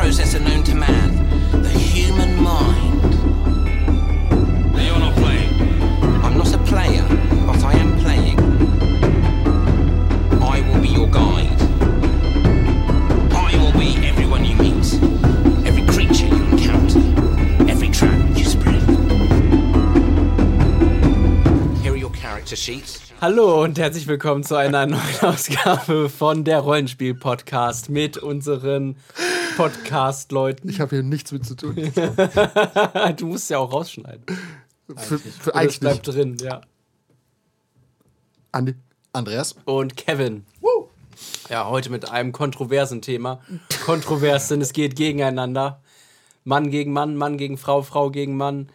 processor known to man, the human mind. Now you're not playing. I'm not a player, but I am playing. I will be your guide. I will be everyone you meet, every creature you encounter, every trap you spread. Here are your character sheets. Hallo und herzlich willkommen zu einer neuen Ausgabe von der Rollenspiel-Podcast mit unseren Podcast-Leuten. Ich habe hier nichts mit zu tun. Du musst ja auch rausschneiden. Für, für eigentlich bleibt drin, ja. Andi. Andreas. Und Kevin. Ja, heute mit einem kontroversen Thema. Kontrovers, denn es geht gegeneinander. Mann gegen Mann, Mann gegen Frau, Frau gegen Mann.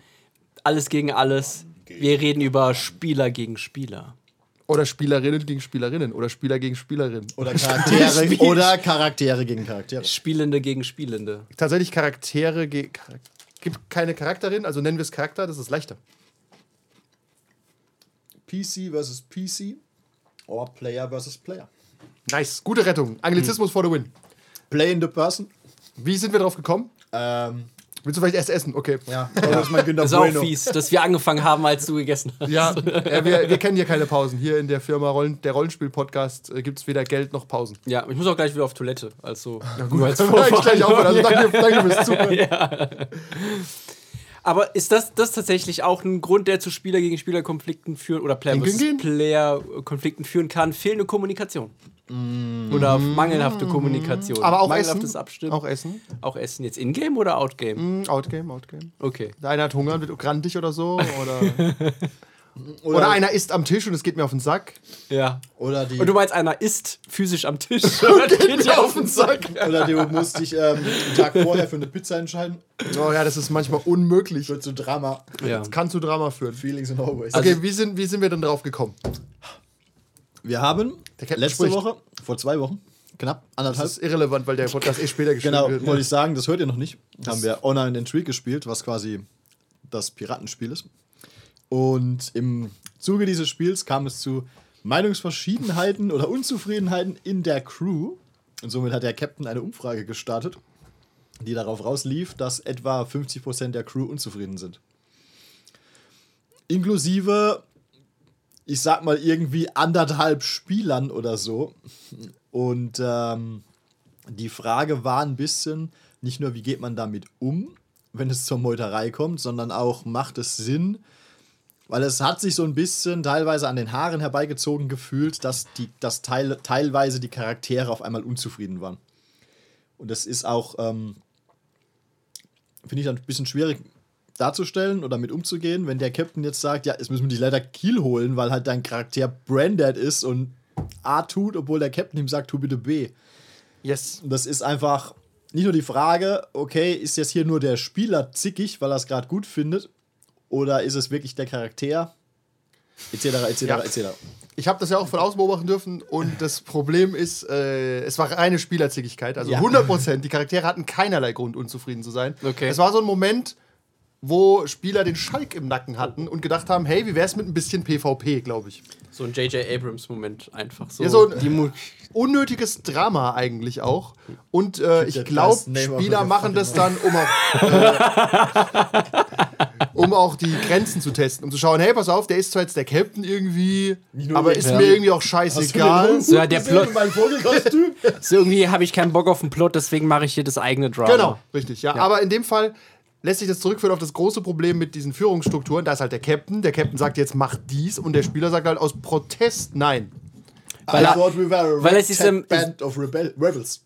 Alles gegen alles. Wir reden über Spieler gegen Spieler. Oder Spielerinnen gegen Spielerinnen. Oder Spieler gegen Spielerinnen. Oder Charaktere, oder Charaktere gegen Charaktere. Spielende gegen Spielende. Tatsächlich Charaktere gegen. Gibt keine Charakterin, also nennen wir es Charakter, das ist leichter. PC versus PC. Or Player versus Player. Nice, gute Rettung. Anglizismus for the win. Play in the person. Wie sind wir drauf gekommen? Ähm, Willst du vielleicht erst essen? Okay. ja, das ist mein Das ist auch Bueno. fies, dass wir angefangen haben, als du gegessen hast. Ja, äh, wir, wir kennen hier keine Pausen. Hier in der Firma Rollen, der Rollenspiel-Podcast äh, gibt es weder Geld noch Pausen. Ja, ich muss auch gleich wieder auf Toilette. Also, Gut, nur als eigentlich gleich aufhören. Also danke, danke fürs Zuhören. Aber ist das, das tatsächlich auch ein Grund, der zu Spieler gegen Spieler Konflikten führen oder Player? Player Konflikten führen kann? Fehlende Kommunikation. Oder mangelhafte Kommunikation. Mm. Aber auch mangelhaftes Essen. Abstimmen. Auch Essen. Auch Essen jetzt in-game oder out-game? Hm, Outgame, Outgame. Okay. Der eine hat Hunger und wird grantig oder so. Oder, oder einer isst am Tisch und es geht mir auf den Sack. Ja. Oder, die, Und du meinst, einer ist physisch am Tisch und geht dir auf den Sack. oder du musst dich ähm, einen Tag vorher für eine Pizza entscheiden. Oh ja, das ist manchmal unmöglich. Wird zu Drama. Ja. Das kann zu Drama führen. Feelings and always. Okay, wie, sind, wie sind wir denn drauf gekommen? Wir haben letzte spricht. Woche, vor zwei Wochen, knapp Das anderthalb, ist irrelevant, weil der Podcast eh später geschrieben Genau, wird. wollte ich sagen, das hört ihr noch nicht. haben wir online Intrigue gespielt, was quasi das Piratenspiel ist. Und im Zuge dieses Spiels kam es zu Meinungsverschiedenheiten oder Unzufriedenheiten in der Crew. Und somit hat der Captain eine Umfrage gestartet, die darauf rauslief, dass etwa 50% der Crew unzufrieden sind. Inklusive, ich sag mal, irgendwie anderthalb Spielern oder so. Und ähm, die Frage war ein bisschen, nicht nur, wie geht man damit um, wenn es zur Meuterei kommt, sondern auch, macht es Sinn? Weil es hat sich so ein bisschen teilweise an den Haaren herbeigezogen gefühlt, dass, die, dass teil, teilweise die Charaktere auf einmal unzufrieden waren. Und das ist auch, ähm, finde ich, dann ein bisschen schwierig darzustellen oder mit umzugehen, wenn der Captain jetzt sagt, ja, jetzt müssen wir dich leider Kiel holen, weil halt dein Charakter branded ist und A tut, obwohl der Captain ihm sagt, tu bitte B. Yes. Und das ist einfach nicht nur die Frage, okay, ist jetzt hier nur der Spieler zickig, weil er es gerade gut findet, oder ist es wirklich der Charakter? Etc., etc., Ja. etc. Ich habe das ja auch von außen beobachten dürfen und das Problem ist, äh, es war reine Spielerzickigkeit. Also Ja. 100%. Die Charaktere hatten keinerlei Grund, unzufrieden zu sein. Okay. Es war so ein Moment, wo Spieler den Schalk im Nacken hatten und gedacht haben, hey, wie wär's mit ein bisschen PvP, glaube ich. So ein J.J. Abrams-Moment einfach. So, Ja, so ein- Unnötiges Drama eigentlich auch. Und äh, ich glaube, Spieler machen das dann, um auch, äh, um auch die Grenzen zu testen. Um zu schauen, hey, pass auf, der ist zwar jetzt der Captain irgendwie, aber ist Ja. mir irgendwie auch scheißegal. So, ja, der Plot- so irgendwie habe ich keinen Bock auf den Plot, deswegen mache ich hier das eigene Drama. Genau, richtig, ja. Aber in dem Fall lässt sich das zurückführen auf das große Problem mit diesen Führungsstrukturen. Da ist halt der Captain. Der Captain sagt jetzt, mach dies. Und der Spieler sagt halt aus Protest nein. Weil I er- thought we were a weil es ist im- band of rebel Rebels.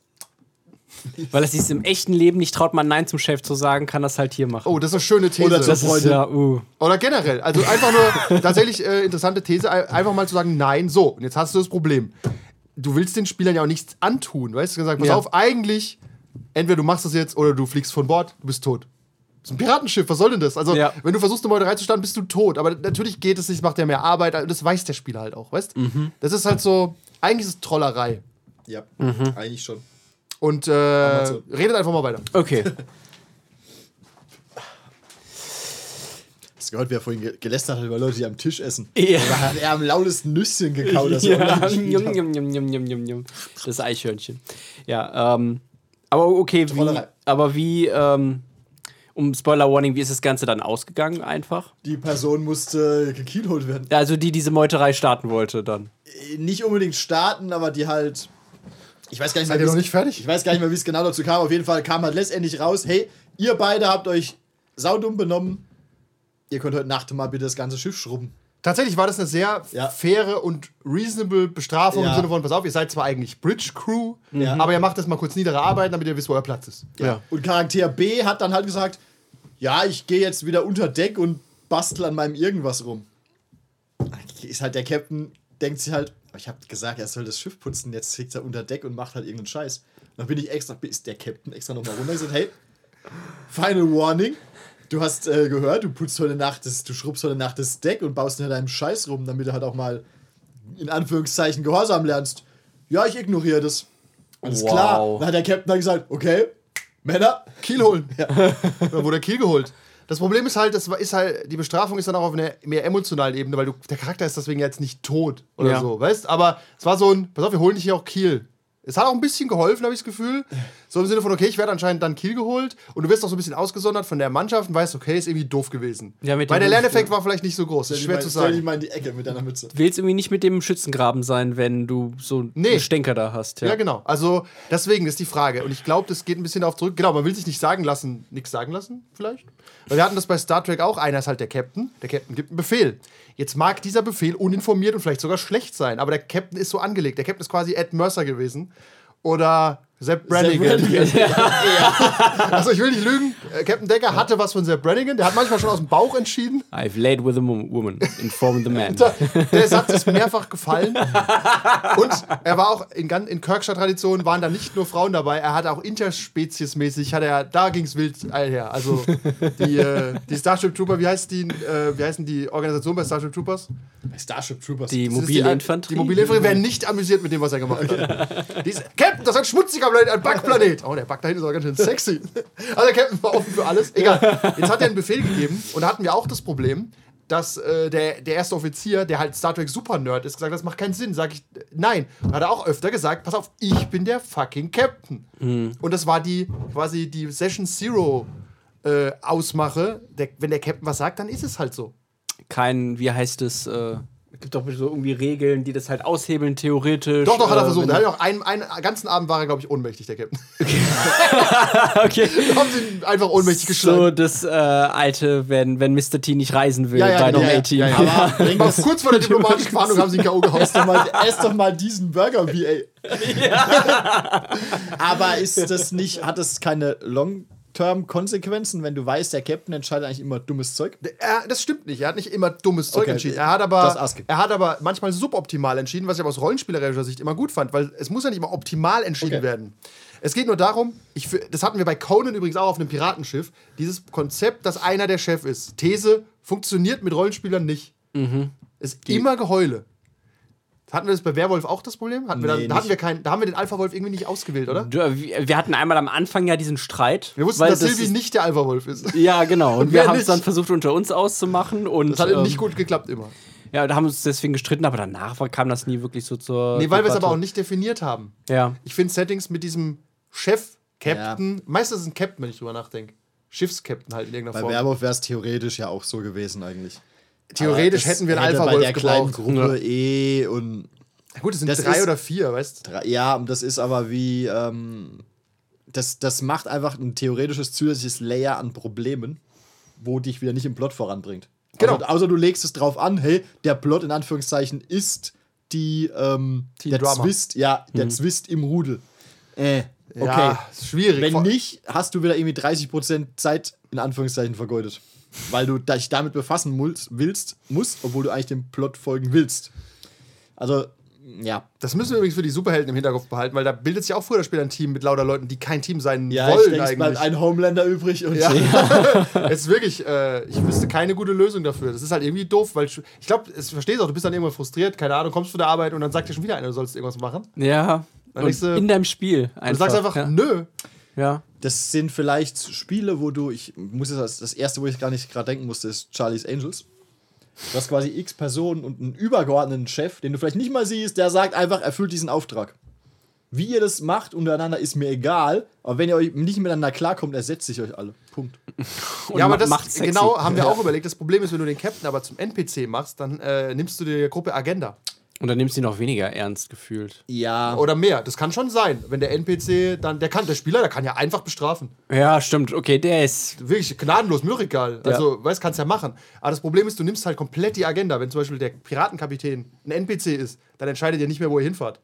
Weil es sich im echten Leben nicht traut, man Nein zum Chef zu sagen, kann das halt hier machen. Oh, das ist eine schöne These. Oder das ist ja, uh. Oder generell. Also einfach nur tatsächlich äh, interessante These, ein- einfach mal zu sagen, nein, so, und jetzt hast du das Problem. Du willst den Spielern ja auch nichts antun, weißt du? Gesagt, pass Ja. auf, eigentlich, entweder du machst das jetzt oder du fliegst von Bord, du bist tot. Ist ein Piratenschiff, was soll denn das? Also, Ja. wenn du versuchst, eine Meuterei zu starten, bist du tot. Aber natürlich geht es nicht, macht ja mehr Arbeit. also Das weiß der Spieler halt auch, weißt Mhm. Das ist halt so, eigentlich ist es Trollerei. Ja, Mhm. eigentlich schon. Und äh, so. redet einfach mal weiter. Okay. Hast du gehört, wer vorhin ge- gelästert hat über Leute, die am Tisch essen? Ja. Da hat er am lautesten Nüsschen gekaut. Das ja. Das Eichhörnchen. Ja, ähm, Aber okay, wie, Trollerei. aber wie, ähm, um Spoiler Warning, wie ist das Ganze dann ausgegangen einfach? Die Person musste gekielholt werden. Ja, Also die diese Meuterei starten wollte dann. Äh, Nicht unbedingt starten, aber die halt. Ich weiß gar nicht Seid mehr, ihr noch nicht fertig? Ich weiß gar nicht mehr, wie es genau dazu kam. Auf jeden Fall kam halt letztendlich raus: hey, ihr beide habt euch saudumm benommen. Ihr könnt heute Nacht mal bitte das ganze Schiff schrubben. Tatsächlich war das eine sehr Ja. faire und reasonable Bestrafung Ja. im Sinne von, pass auf, ihr seid zwar eigentlich Bridge Crew, Ja. aber ihr macht das mal kurz niedere Arbeiten, damit ihr wisst, wo euer Platz ist. Ja. Und Charakter B hat dann halt gesagt: Ja, ich gehe jetzt wieder unter Deck und bastel an meinem irgendwas rum. Ist halt der Captain, denkt sich halt, ich habe gesagt, er soll das Schiff putzen, jetzt liegt er unter Deck und macht halt irgendeinen Scheiß. Dann bin ich extra, ist der Captain extra nochmal runter und gesagt, hey, Final Warning, du hast äh, gehört, du putzt heute Nacht, das, du schrubbst heute Nacht das Deck und baust hinter deinem Scheiß rum, damit du halt auch mal in Anführungszeichen Gehorsam lernst. Ja, ich ignoriere das. Alles Wow. klar. Dann hat der Captain dann gesagt, okay, Männer, Kiel holen. Dann wurde Kiel geholt. Das Problem ist halt, das ist halt, die Bestrafung ist dann auch auf einer mehr emotionalen Ebene, weil du, der Charakter ist deswegen jetzt nicht tot oder Ja. so, weißt? Aber es war so ein, pass auf, wir holen dich hier auch Kiel. Es hat auch ein bisschen geholfen, habe ich das Gefühl. So im Sinne von, okay, ich werde anscheinend dann Kiel geholt und du wirst auch so ein bisschen ausgesondert von der Mannschaft und weißt, okay, ist irgendwie doof gewesen. Ja, mit weil der Lerneffekt war vielleicht nicht so groß, ist schwer zu Stell dich sagen. mal in die Ecke mit deiner Mütze. Willst irgendwie nicht mit dem Schützengraben sein, wenn du so Nee. einen Stänker da hast. Ja, Ja, genau. Also deswegen ist die Frage. Und ich glaube, das geht ein bisschen darauf zurück. Genau, man will sich nicht sagen lassen, nichts sagen lassen, vielleicht. Weil wir hatten das bei Star Trek auch. Einer ist halt der Captain. Der Captain gibt einen Befehl. Jetzt mag dieser Befehl uninformiert und vielleicht sogar schlecht sein, aber der Captain ist so angelegt. Der Captain ist quasi Ed Mercer gewesen. Oder Sepp Brannigan. Also ich will nicht lügen. Äh, Captain Decker hatte was von Sepp Brannigan. Der hat manchmal schon aus dem Bauch entschieden. I've laid with a woman, inform the man. Der Satz ist mehrfach gefallen. Und er war auch in, in Kirkscher Tradition waren da nicht nur Frauen dabei, er hatte auch interspeziesmäßig, hat er, da ging es wild her. Also die, äh, die Starship Trooper, wie heißt die, äh, wie heißen die Organisation bei Starship Troopers? Starship Troopers. Die mobile die, Infanterie. Die mobile Infanterie werden nicht amüsiert mit dem, was er gemacht hat. Captain, das ist ein schmutziger Planet, ein Backplanet. Oh, der Back da hinten ist aber ganz schön sexy. Also der Captain war offen für alles. Egal. Jetzt hat er einen Befehl gegeben und da hatten wir auch das Problem, dass äh, der, der erste Offizier, der halt Star Trek Super Nerd ist, gesagt das macht keinen Sinn. Sag ich, nein. Und hat er auch öfter gesagt, pass auf, ich bin der fucking Captain. Und das war die quasi die Session Zero äh, Ausmache. Der, wenn der Captain was sagt, dann ist es halt so. Kein, wie heißt es, äh, es gibt doch so irgendwie Regeln, die das halt aushebeln, theoretisch. Doch, doch, hat er äh, versucht. Er hat auch einen, einen ganzen Abend war er, glaube ich, ohnmächtig, der Captain. okay. haben sie ihn einfach ohnmächtig geschlagen. So das äh, alte, wenn, wenn Mr. T nicht reisen will, Ja, ja, Dynamo genau, ja, 18. ja, ja. Aber Mal kurz vor der diplomatischen Verhandlung haben sie ihn K.O. gehauen. ess doch mal, ess doch mal diesen Burger, VA. Aber ist das nicht, hat das keine Long-Term-Konsequenzen, wenn du weißt, der Captain entscheidet eigentlich immer dummes Zeug? Er, das stimmt nicht. Er hat nicht immer dummes Zeug Okay, entschieden. Er hat, aber, er hat aber manchmal suboptimal entschieden, was ich aber aus rollenspielerischer Sicht immer gut fand, weil es muss ja nicht immer optimal entschieden Okay. werden. Es geht nur darum, ich, das hatten wir bei Conan übrigens auch auf einem Piratenschiff, dieses Konzept, dass einer der Chef ist. These funktioniert mit Rollenspielern nicht. Mhm. Ist immer Geheule. Hatten wir das bei Werwolf auch das Problem? Hatten wir Nee, da, da, hatten wir keinen, da haben wir den Alpha-Wolf irgendwie nicht ausgewählt, oder? Du, Wir wir hatten einmal am Anfang ja diesen Streit. Wir wussten, dass das Silvi nicht der Alpha-Wolf ist. Ja, genau. Und wer wir haben es dann versucht, unter uns auszumachen. Und, Das hat ähm, nicht gut geklappt immer. Ja, da haben wir uns deswegen gestritten, aber danach kam das nie wirklich so zur. Nee, weil wir es aber auch nicht definiert haben. Ja. Ich finde Settings mit diesem Chef, Captain, meistens ist es ein Captain, wenn ich drüber nachdenke. Schiffskapitän halt in irgendeiner Bei Form. Werwolf wäre es theoretisch ja auch so gewesen eigentlich. Theoretisch hätten wir einen hätte Alpha-Wolf bei der kleinen gebraucht. Gruppe eh und Gut, es sind Das drei ist- oder vier, weißt du? Drei- Ja, und das ist aber wie, ähm, das, das macht einfach ein theoretisches zusätzliches Layer an Problemen, wo dich wieder nicht im Plot voranbringt. Genau. Außer, außer du legst es drauf an, hey, der Plot in Anführungszeichen ist die, ähm, Teen der Drama. Zwist, ja, der Zwist im Rudel. Äh, okay. Ja, ist schwierig. Wenn nicht, hast du wieder irgendwie 30% Zeit in Anführungszeichen vergeudet. Weil du dich damit befassen mulst, willst, musst, obwohl du eigentlich dem Plot folgen willst. Also, ja. Das müssen wir übrigens für die Superhelden im Hinterkopf behalten, weil da bildet sich auch früher oder später ein Team mit lauter Leuten, die kein Team sein Ja, ich wollen denke, es bleibt eigentlich. ein Homelander übrig und Ja. es ist wirklich, äh, ich wüsste keine gute Lösung dafür. Das ist halt irgendwie doof, weil ich, ich glaube, ich verstehe es auch, du bist dann irgendwann frustriert, keine Ahnung, kommst von der Arbeit und dann sagt dir schon wieder einer, du sollst irgendwas machen. Ja. Dann Und du- in deinem Spiel. Einfach. Du sagst einfach, ja. nö. ja. Das sind vielleicht Spiele, wo du, ich muss jetzt, das erste, wo ich gar nicht gerade denken musste, ist Charlie's Angels. Du hast quasi x Personen und einen übergeordneten Chef, den du vielleicht nicht mal siehst, der sagt einfach, erfüllt diesen Auftrag. Wie ihr das macht untereinander, ist mir egal. Aber wenn ihr euch nicht miteinander klarkommt, ersetze ich euch alle. Punkt. Und ja, aber das macht's sexy. genau haben wir auch überlegt. Das Problem ist, wenn du den Captain aber zum NPC machst, dann äh, nimmst du die Gruppe Agenda. Und dann nimmst du ihn noch weniger ernst gefühlt. Ja. Oder mehr. Das kann schon sein. Wenn der NPC dann, der kann, der Spieler, der kann ja einfach bestrafen. Ja, stimmt. Okay, der ist. Wirklich gnadenlos, mir doch egal. Also, weißt, kannst ja machen. Aber das Problem ist, du nimmst halt komplett die Agenda. Wenn zum Beispiel der Piratenkapitän ein NPC ist, dann entscheidet ihr nicht mehr, wo ihr hinfahrt.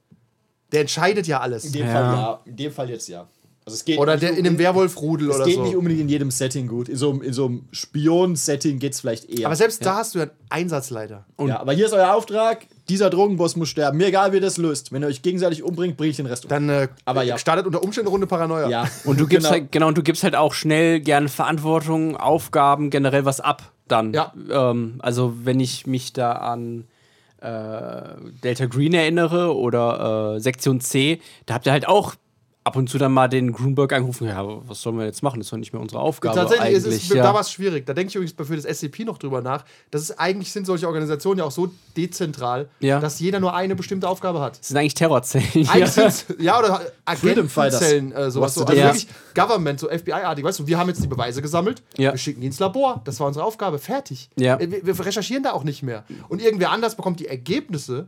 Der entscheidet ja alles. In dem Ja. Fall ja. In dem Fall jetzt ja. Also es geht Oder der in einem unbedingt- Werwolf-Rudel Es oder geht so. nicht unbedingt in jedem Setting gut. In so, einem- in so einem Spion-Setting geht es vielleicht eher. Aber selbst da hast du ja einen Einsatzleiter. ja, aber hier ist euer Auftrag: dieser Drogenboss muss sterben. Mir egal, wie ihr das löst. Wenn ihr euch gegenseitig umbringt, bringe ich den Rest um. Dann äh, Aber ja. startet unter Umständen eine Runde Paranoia. Ja. Und du gibst Genau. halt, genau, und du gibst halt auch schnell gerne Verantwortung, Aufgaben, generell was ab dann. Ja. Ähm, also wenn ich mich da an äh, Delta Green erinnere oder äh, Sektion C, da habt ihr halt auch ab und zu dann mal den Grunberg angerufen, ja, was sollen wir jetzt machen? Das ist doch nicht mehr unsere Aufgabe Tatsächlich, es eigentlich. ist, ja. da war es schwierig. Da denke ich übrigens für das SCP noch drüber nach. Das ist eigentlich sind solche Organisationen ja auch so dezentral, Ja. dass jeder nur eine bestimmte Aufgabe hat. das sind eigentlich Terrorzellen. Eigentlich ja, oder. Agentenzellen, äh, sowas. Was So. Also dir- wirklich Government, so FBI-artig. Weißt du, wir haben jetzt die Beweise gesammelt, Ja. wir schicken die ins Labor. Das war unsere Aufgabe. Fertig. Ja. Äh, Wir, wir recherchieren da auch nicht mehr. Und irgendwer anders bekommt die Ergebnisse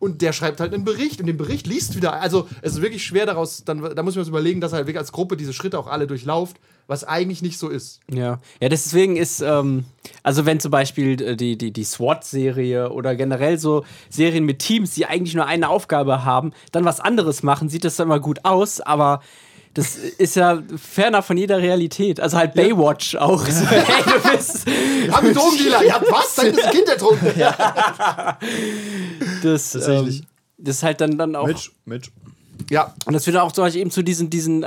und der schreibt halt einen Bericht und den Bericht liest wieder. Also es ist wirklich schwer daraus, dann, da muss man uns überlegen, dass er halt wirklich als Gruppe diese Schritte auch alle durchlauft, was eigentlich nicht so ist. Ja, ja, deswegen ist, ähm, also wenn zum Beispiel äh, die, die, die SWAT-Serie oder generell so Serien mit Teams, die eigentlich nur eine Aufgabe haben, dann was anderes machen, sieht das dann immer gut aus, aber das ist ja ferner von jeder Realität. Also halt Baywatch auch. So, hey, du bist, Wir haben einen Drogendealer. Ja, was? Sein das Kind ertrunken. das, Tatsächlich. ähm, das ist halt dann, dann auch. Mitch, Mitch. Ja, Und das führt auch zum Beispiel eben zu diesen, diesen äh,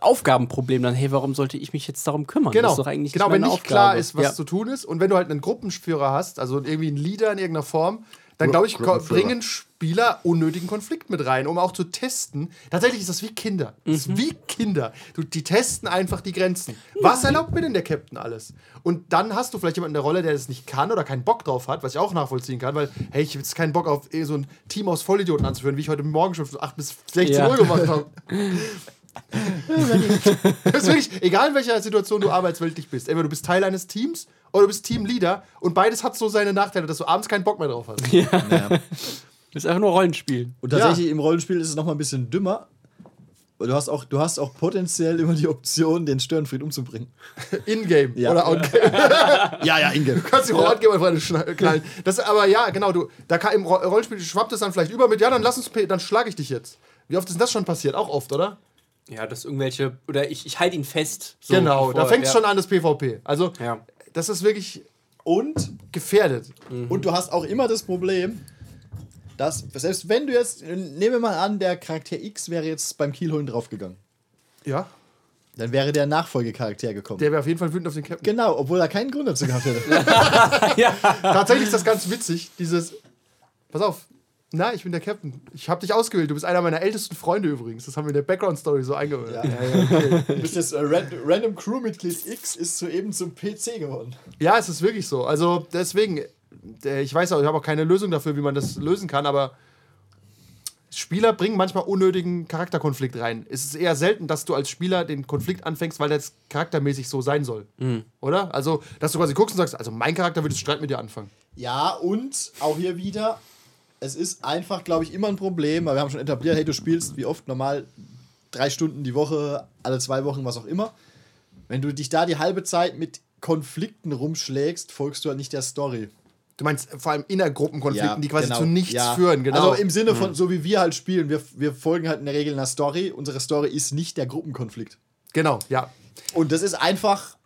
Aufgabenproblemen. Dann, hey, warum sollte ich mich jetzt darum kümmern? Genau, Das ist doch eigentlich genau nicht wenn nicht Aufgabe. klar ist, was ja. zu tun ist und wenn du halt einen Gruppenführer hast, also irgendwie einen Leader in irgendeiner Form, dann glaube ich, bringen Spieler unnötigen Konflikt mit rein, um auch zu testen. Tatsächlich ist das wie Kinder. Das Mhm. ist wie Kinder. Du, die testen einfach die Grenzen. Was erlaubt mir denn der Captain alles? Und dann hast du vielleicht jemanden in der Rolle, der das nicht kann oder keinen Bock drauf hat, was ich auch nachvollziehen kann, weil, hey, ich habe jetzt keinen Bock auf eh so ein Team aus Vollidioten anzuführen, wie ich heute Morgen schon von 8 bis 16 Ja. Uhr gemacht habe. Das ist wirklich, egal in welcher Situation du arbeitsweltlich bist, entweder du bist Teil eines Teams oder du bist Teamleader und beides hat so seine Nachteile, dass du abends keinen Bock mehr drauf hast. Das ist einfach nur Rollenspiel. Und tatsächlich im Rollenspiel ist es noch mal ein bisschen dümmer. Weil Du hast, auch, du hast auch potenziell immer die Option, den Störenfried umzubringen. In-game Ja. oder out-game. Ja, ja, Inge. Du kannst die Out-game einfach schna- knallen. Das, aber ja, genau, du, da kann, im Ro- Rollenspiel schwappt es dann vielleicht über mit, ja, dann lass uns, dann schlage ich dich jetzt. Wie oft ist denn das schon passiert? Auch oft, oder? Ja, dass irgendwelche, oder ich, ich halte ihn fest. so genau, da bevor- fängt es ja. schon an, das PvP. Also, Ja. das ist wirklich Und, gefährdet. und du hast auch immer das Problem, dass, selbst wenn du jetzt, nehmen wir mal an, der Charakter X wäre jetzt beim Kielholen draufgegangen. Ja, Dann wäre der Nachfolgecharakter gekommen. der wäre auf jeden Fall wütend auf den Captain. genau, obwohl er keinen Grund dazu gehabt hätte. Tatsächlich ist das ganz witzig, dieses. Pass auf. Na, ich bin der Captain. Ich habe dich ausgewählt. Du bist einer meiner ältesten Freunde übrigens. Das haben wir in der Background-Story so eingehört. Du bist jetzt äh, Ran Random Crewmitglied X ist soeben zum PC geworden. Ja, es ist wirklich so. Also deswegen, äh, ich weiß auch, ich habe auch keine Lösung dafür, wie man das lösen kann, aber Spieler bringen manchmal unnötigen Charakterkonflikt rein. Es ist eher selten, dass du als Spieler den Konflikt anfängst, weil das charaktermäßig so sein soll. Oder? Also, dass du quasi guckst und sagst, also mein Charakter würde Streit mit dir anfangen. Ja, und auch hier wieder, es ist einfach, glaube ich, immer ein Problem, weil wir haben schon etabliert, hey, du spielst wie oft normal drei Stunden die Woche, alle zwei Wochen, was auch immer. Wenn du dich da die halbe Zeit mit Konflikten rumschlägst, folgst du halt nicht der Story. Du meinst vor allem Innergruppenkonflikten, die quasi zu nichts ja. führen, genau. Also im Sinne von, so wie wir halt spielen, wir, wir folgen halt in der Regel einer Story. Unsere Story ist nicht der Gruppenkonflikt. genau, ja. Und das ist einfach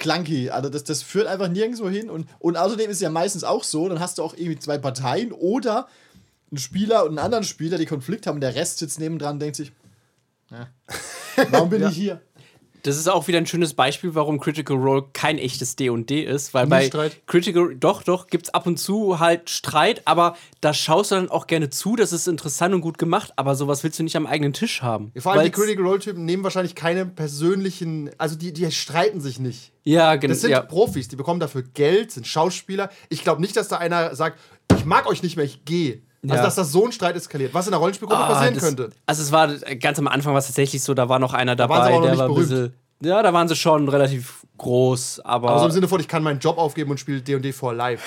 clunky. Also das, das führt einfach nirgendwo hin. Und, und außerdem ist es ja meistens auch so, dann hast du auch irgendwie zwei Parteien oder einen Spieler und einen anderen Spieler, die Konflikt haben. Der Rest sitzt nebendran und denkt sich, ja, warum bin ich hier? Das ist auch wieder ein schönes Beispiel, warum Critical Role kein echtes D&D ist, weil bei Streit. Critical doch doch gibt's ab und zu halt Streit, aber da schaust du dann auch gerne zu, das ist interessant und gut gemacht, aber sowas willst du nicht am eigenen Tisch haben. Vor allem die Critical Role-Typen nehmen wahrscheinlich keine persönlichen, also die, die streiten sich nicht. Ja, genau. Das sind Ja. Profis, die bekommen dafür Geld, sind Schauspieler. Ich glaube nicht, dass da einer sagt, ich mag euch nicht mehr, ich gehe. Also, Ja. dass das so ein Streit eskaliert, was in der Rollenspielgruppe passieren das, könnte. Also es war ganz am Anfang war es tatsächlich so, da war noch einer dabei, noch der war ein bisschen. Ja, da waren sie schon relativ groß, aber. Aber so im Sinne von, ich kann meinen Job aufgeben und spiele D&D for life.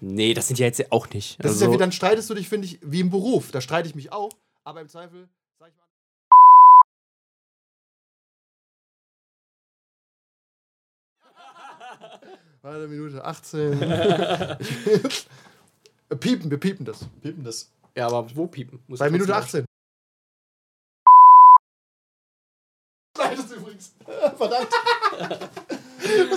nee, das sind ja jetzt auch nicht. Das also, ist ja wie, dann streitest du dich, finde ich, wie im Beruf. Da streite ich mich auch, aber im Zweifel, sag ich mal. Warte, Minute 18. piepen, wir piepen das. Pippen das. ja, aber wo piepen? Muss Bei Minute trotzdem- 18. Nein, das ist übrigens. Verdammt.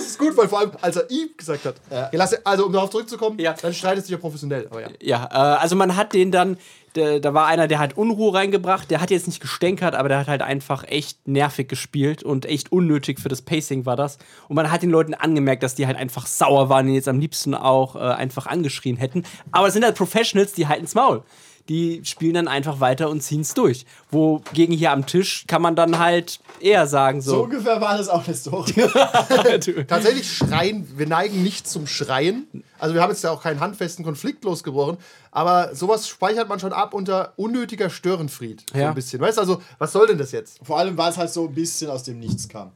Das ist gut, weil vor allem, als er I gesagt hat. Ja. Ja, lass, also, um darauf zurückzukommen, Ja. dann streitest du dich ja professionell. Aber ja. Ja, äh, also man hat den dann, der, da war einer, der hat Unruhe reingebracht, der hat jetzt nicht gestänkert, aber der hat halt einfach echt nervig gespielt und echt unnötig für das Pacing war das. Und man hat den Leuten angemerkt, dass die halt einfach sauer waren und jetzt am liebsten auch äh, einfach angeschrien hätten. Aber es sind halt Professionals, die halten's Maul. Die spielen dann einfach weiter und ziehen's durch. Wogegen hier am Tisch kann man dann halt eher sagen So so. ungefähr war das auch eine Story. Tatsächlich schreien, wir neigen nicht zum Schreien. Also wir haben jetzt ja auch keinen handfesten Konflikt losgebrochen, aber sowas speichert man schon ab unter unnötiger Störenfried. So Ja. ein bisschen. Weißt du, also, was soll denn das jetzt? Vor allem, weil es halt so ein bisschen aus dem Nichts kam.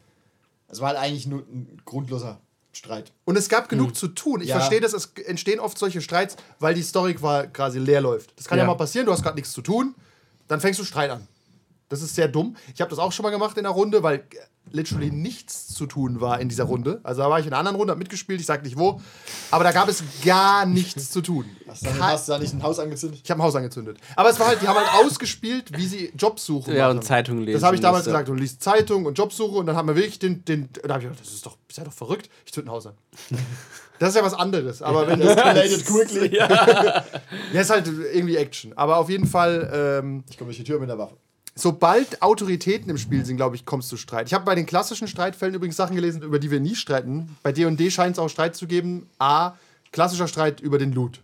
Es war halt eigentlich nur ein grundloser Streit. Und es gab genug zu tun. Ich Ja. verstehe das, es entstehen oft solche Streits, weil die Story qua- quasi leer läuft. Das kann ja, Ja. mal passieren, du hast gerade nichts zu tun, dann fängst du Streit an. Das ist sehr dumm. Ich habe das auch schon mal gemacht in der Runde, weil äh, literally nichts zu tun war in dieser Runde. Also da war ich in einer anderen Runde, hab mitgespielt, ich sag nicht wo. Aber da gab es gar nichts zu tun. Hast du, dann, hast du da nicht ein Haus angezündet? Ich habe ein Haus angezündet. Aber es war halt, die haben halt ausgespielt, wie sie Jobsuche Ja, machen. und Zeitungen lesen. Das habe ich damals ja. gesagt. Du liest Zeitung und Jobsuche und dann haben wir wirklich den. den da habe ich gedacht, das ist doch, ist ja doch verrückt. Ich zünde ein Haus an. Das ist ja was anderes. Aber wenn das. Escalated quickly. Ja, ist halt irgendwie Action. Aber auf jeden Fall, ähm, Ich komme durch die Tür mit der Waffe. Sobald Autoritäten im Spiel sind, glaube ich, kommst du Streit. Ich habe bei den klassischen Streitfällen übrigens Sachen gelesen, über die wir nie streiten. Bei D&D scheint es auch Streit zu geben. A, klassischer Streit über den Loot.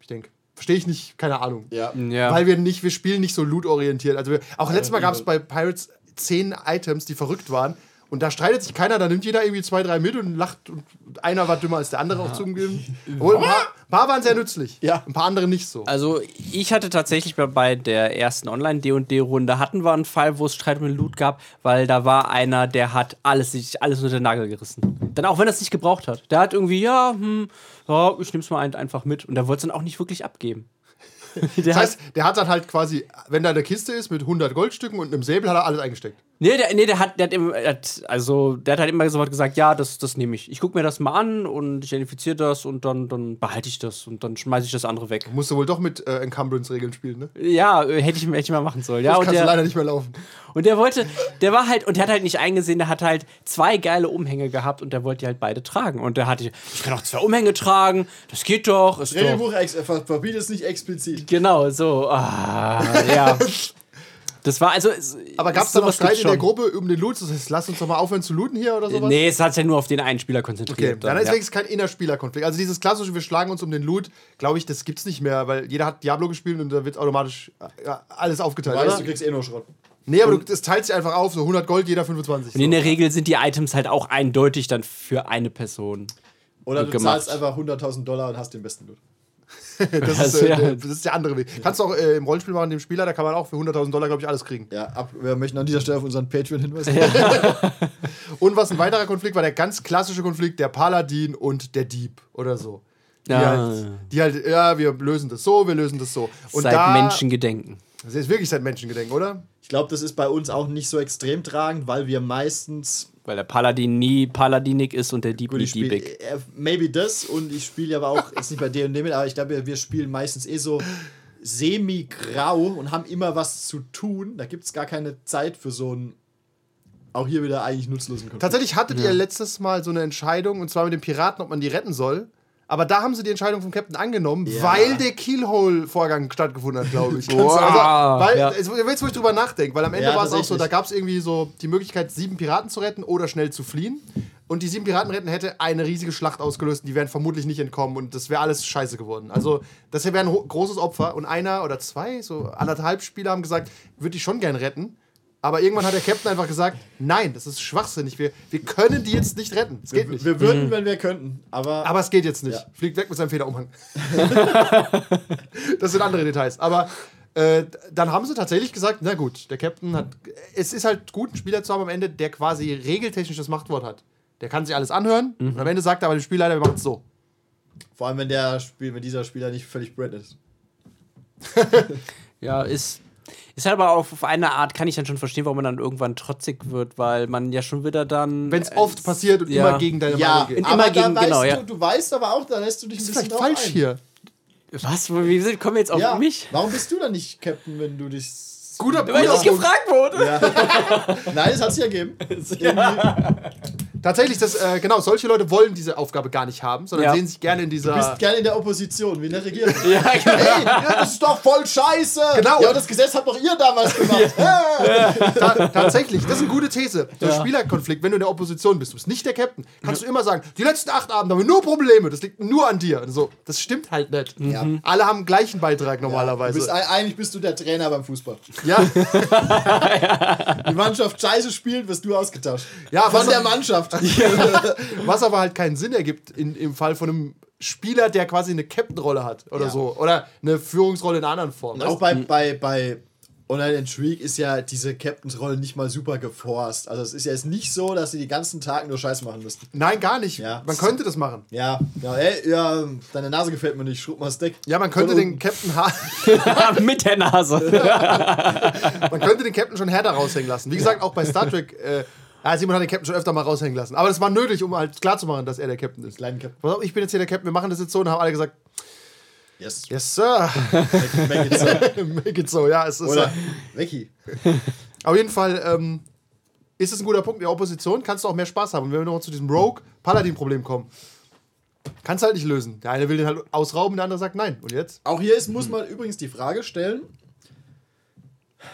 Ich denke. Verstehe ich nicht, keine Ahnung. Ja. Ja. Weil wir nicht, wir spielen nicht so loot-orientiert. Also wir, auch letztes Mal gab es bei Pirates zehn Items, die verrückt waren. Und da streitet sich keiner, da nimmt jeder irgendwie zwei, drei mit und lacht. Und einer war dümmer als der andere auch zugegeben. Obwohl, ein paar, ein paar waren sehr nützlich. Ja. Ein paar andere nicht so. Also ich hatte tatsächlich bei, der ersten Online-D&D-Runde hatten wir einen Fall, wo es Streit den Loot gab, weil da war einer, der hat alles, sich alles unter den Nagel gerissen. Dann auch wenn er es nicht gebraucht hat. Der hat irgendwie, ja, hm, ja ich nehm's mal ein, einfach mit. Und der wollte es dann auch nicht wirklich abgeben. der Das hat, heißt, der hat dann halt quasi, wenn da eine Kiste ist mit 100 Goldstücken und einem Säbel, hat er alles eingesteckt. Nee, der, nee, der hat, der hat, immer, hat, also, der hat halt immer sofort gesagt, ja, das, das nehme ich. Ich gucke mir das mal an und ich identifiziere das und dann, dann behalte ich das und dann schmeiße ich das andere weg. Musst du wohl doch mit äh, Encumbrance-Regeln spielen, ne? Ja, äh, hätte ich, hätte ich mal machen sollen. Ja, das und kannst du der, leider nicht mehr laufen. Und der wollte, der war halt, und der hat halt nicht eingesehen, der hat halt zwei geile Umhänge gehabt und der wollte die halt beide tragen. Und der hatte, ich kann auch zwei Umhänge tragen, das geht doch, ist. Regelbuch äh, ver verbietet es nicht explizit. Genau, so, ah, ja. Das war also. es- Aber gab es da noch Streit in der. Gruppe um den Loot? Das heißt, lass uns doch mal aufhören zu looten hier oder sowas? Nee, es hat sich ja nur auf den einen Spieler Okay, konzentriert. dann ist ja. wenigstens kein Innerspielerkonflikt. Also dieses klassische, wir schlagen uns um den Loot, glaube ich, das gibt's nicht mehr, weil jeder hat Diablo gespielt und da wird automatisch äh, alles aufgeteilt. Weißt du, kriegst eh nur Schrott. Nee, aber du, das teilt sich einfach auf, so 100 Gold, jeder 25. Und in so. der Regel sind die Items halt auch eindeutig dann für eine Person. Oder du gemacht. zahlst einfach 100.000 Dollar und hast den besten Loot. Das, ist, Also, äh, ja. der, das ist der andere Weg. Kannst du auch äh, im Rollenspiel machen, dem Spieler, da kann man auch für 100.000 Dollar, glaube ich, alles kriegen. Ja, ab, wir möchten an dieser Stelle auf unseren Patreon hinweisen. Und was ein weiterer Konflikt war, der ganz klassische Konflikt, der Paladin und der Dieb oder so. Die, Ja. halt, die halt, ja, wir lösen das so, wir lösen das so. Und Seit da, Menschengedenken. Das ist wirklich seit Menschengedenken, oder? Ich glaube, das ist bei uns auch nicht so extrem tragend, weil wir meistens Weil der Paladin nie paladinig ist und der Dieb Gut, nie ich spiele diebig. äh, maybe das und ich spiele aber auch jetzt nicht bei D&D mit, aber ich glaube, wir spielen meistens eh so semi-grau und haben immer was zu tun. Da gibt es gar keine Zeit für so einen auch hier wieder eigentlich nutzlosen Konflikt. Tatsächlich hattet ihr letztes Mal so eine Entscheidung, und zwar mit den Piraten, ob man die retten soll. Aber da haben sie die Entscheidung vom Captain angenommen, Ja. weil der Keelhole-Vorgang stattgefunden hat, glaube ich. Wow. also, weil, Ja. jetzt, wo ich drüber nachdenke, weil am Ende Ja, war es auch so, da gab es irgendwie so die Möglichkeit, sieben Piraten zu retten oder schnell zu fliehen. Und die sieben Piraten retten hätte eine riesige Schlacht ausgelöst, die wären vermutlich nicht entkommen und das wäre alles scheiße geworden. Also, das wäre ein großes Opfer und einer oder zwei, so anderthalb Spieler haben gesagt, würde ich schon gern retten. Aber irgendwann hat der Captain einfach gesagt, nein, das ist schwachsinnig. Wir, wir können die jetzt nicht retten. Es geht nicht. Wir würden, wenn wir könnten, aber, Aber es geht jetzt nicht. Ja. Fliegt weg mit seinem Federumhang. das sind andere Details. Aber äh, dann haben sie tatsächlich gesagt, na gut, der Captain hat. Es ist halt gut, einen Spieler zu haben am Ende, der quasi regeltechnisch das Machtwort hat. Der kann sich alles anhören und am Ende sagt er aber dem Spielleiter, wir machen es so. vor allem wenn der Spiel, wenn dieser Spieler nicht völlig brand ist. Ja, ist. Ist halt aber auch auf eine Art, kann ich dann schon verstehen, warum man dann irgendwann trotzig wird, weil man ja schon wieder dann. Wenn es oft passiert und ja. immer gegen deine Ja, Meinung geht. aber immer da gegen- weißt genau, du, ja. du weißt aber auch, da lässt du dich ein Das ist bisschen vielleicht drauf falsch ein. hier. Was? Wie sind, kommen wir jetzt auf Ja, mich? warum bist du dann nicht Captain, wenn du dich. Guter Weil ich gefragt wurde. Nein, es hat sich ergeben. Tatsächlich, das, äh, genau, solche Leute wollen diese Aufgabe gar nicht haben, sondern Ja. sehen sich gerne in dieser. Du bist gerne in der Opposition, wie in der Regierung. Ja, genau. Hey, ja, das ist doch voll scheiße! Genau. Ja, das Gesetz habt doch ihr damals gemacht. Ta tatsächlich, das ist eine gute These. So ein Spielerkonflikt, wenn du in der Opposition bist, du bist nicht der Captain, kannst du immer sagen, die letzten acht Abende haben wir nur Probleme, das liegt nur an dir. Und so, das stimmt halt nicht. Ja. Alle haben gleichen Beitrag Du normalerweise. bist, eigentlich bist du der Trainer beim Fußball. ja, Die Mannschaft scheiße spielt, wirst du ausgetauscht. Ja, Von der Mannschaft. was aber halt keinen Sinn ergibt in, im Fall von einem Spieler, der quasi eine Captain-Rolle hat oder Ja. so. Oder eine Führungsrolle in einer anderen Form. Und auch bei, bei, bei Online Intrigue ist ja diese Captains-Rolle nicht mal super geforst. Also es ist ja jetzt nicht so, dass sie den ganzen Tag nur Scheiß machen müssten. Nein, gar nicht. Ja. Man könnte das machen. Ja, ja, ey, ja, deine Nase gefällt mir nicht, schrub mal das Deck. Ja, man könnte den. Captain ha Mit der Nase. man könnte den Captain schon härter raushängen lassen. Wie gesagt, auch bei Star Trek, äh, ja, Simon hat den Captain schon öfter mal raushängen lassen. Aber das war nötig, um halt klarzumachen, dass er der Captain ist. Kleinen Captain. Pass auf, ich bin jetzt hier der Captain, wir machen das jetzt so und haben alle gesagt, Yes. yes, sir. Make, make it so. Make it so, ja, es ist Oder. Becky. Auf jeden Fall ähm, ist es ein guter Punkt. In der Opposition kannst du auch mehr Spaß haben. Und wenn wir noch zu diesem Rogue-Paladin-Problem kommen, kannst du halt nicht lösen. Der eine will den halt ausrauben, der andere sagt nein. Und jetzt? Auch hier ist, muss man übrigens die Frage stellen,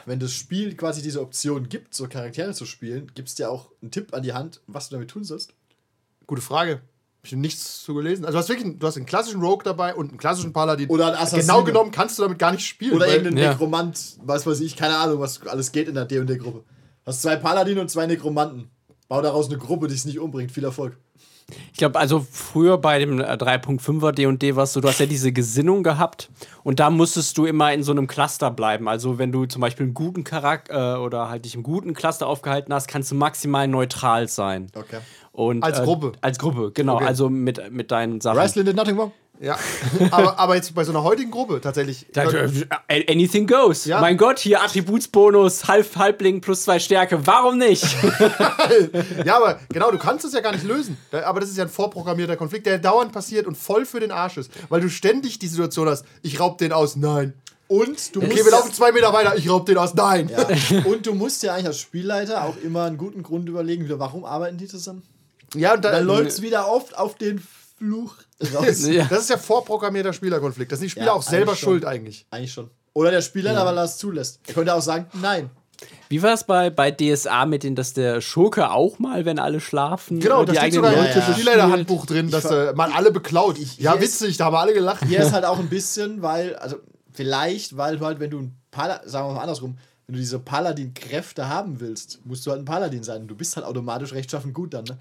wenn das Spiel quasi diese Option gibt, so Charaktere zu spielen, gibt es dir auch einen Tipp an die Hand, was du damit tun sollst? Gute Frage. Hab ich nichts zu gelesen. Also du hast wirklich, du hast einen klassischen Rogue dabei und einen klassischen Paladin. Oder einen Assassine. Genau genommen kannst du damit gar nicht spielen. Oder weil- irgendein Ja. Nekromant, was weiß ich, keine Ahnung, was alles geht in der D&D-Gruppe. Hast zwei Paladine und zwei Nekromanten. Bau daraus eine Gruppe, die es nicht umbringt. Viel Erfolg. Ich glaube, also früher bei dem äh, 3.5er D&D war es so, du hast ja diese Gesinnung gehabt und da musstest du immer in so einem Cluster bleiben. Also wenn du zum Beispiel einen guten Charakter äh, oder halt dich im guten Cluster aufgehalten hast, kannst du maximal neutral sein. Okay. Und, Als äh, Gruppe. Als Gruppe, genau. Okay. Also mit, mit deinen Sachen. Wrestling did nothing wrong. Ja. aber, aber jetzt bei so einer heutigen Gruppe tatsächlich. Da, äh, anything goes. Ja. Mein Gott, hier Attributsbonus, Halb, Halbling plus zwei Stärke. Warum nicht? Ja, aber genau, du kannst es ja gar nicht lösen. Aber das ist ja ein vorprogrammierter Konflikt, der dauernd passiert und voll für den Arsch ist. Weil du ständig die Situation hast, ich raub den aus, nein. Und du Okay, musst wir laufen zwei Meter weiter, ich raub den aus, nein. ja. Und du musst ja eigentlich als Spielleiter auch immer einen guten Grund überlegen, wieder, warum arbeiten die zusammen? Ja, und da, Dann läuft es wieder oft auf den Fluch raus. Ja. das ist ja vorprogrammierter Spielerkonflikt. Das sind die Spieler Ja, auch selber eigentlich schon. schuld eigentlich. Eigentlich schon. Oder der Spielleiter, weil er es zulässt. Er könnte auch sagen, nein. Wie war es bei, bei DSA mit den, dass der Schurke auch mal, wenn alle schlafen, Genau, äh, da die steht eigenen sogar Leute im ja. Spielleiterhandbuch drin, dass ver- äh, man alle beklaut. ja, hier witzig, da haben alle gelacht. Hier ist halt auch ein bisschen, weil, also vielleicht, weil du halt, wenn du ein Paladin, sagen wir mal andersrum, wenn du diese Paladin-Kräfte haben willst, musst du halt ein Paladin sein. Du bist halt automatisch rechtschaffen gut dann, ne?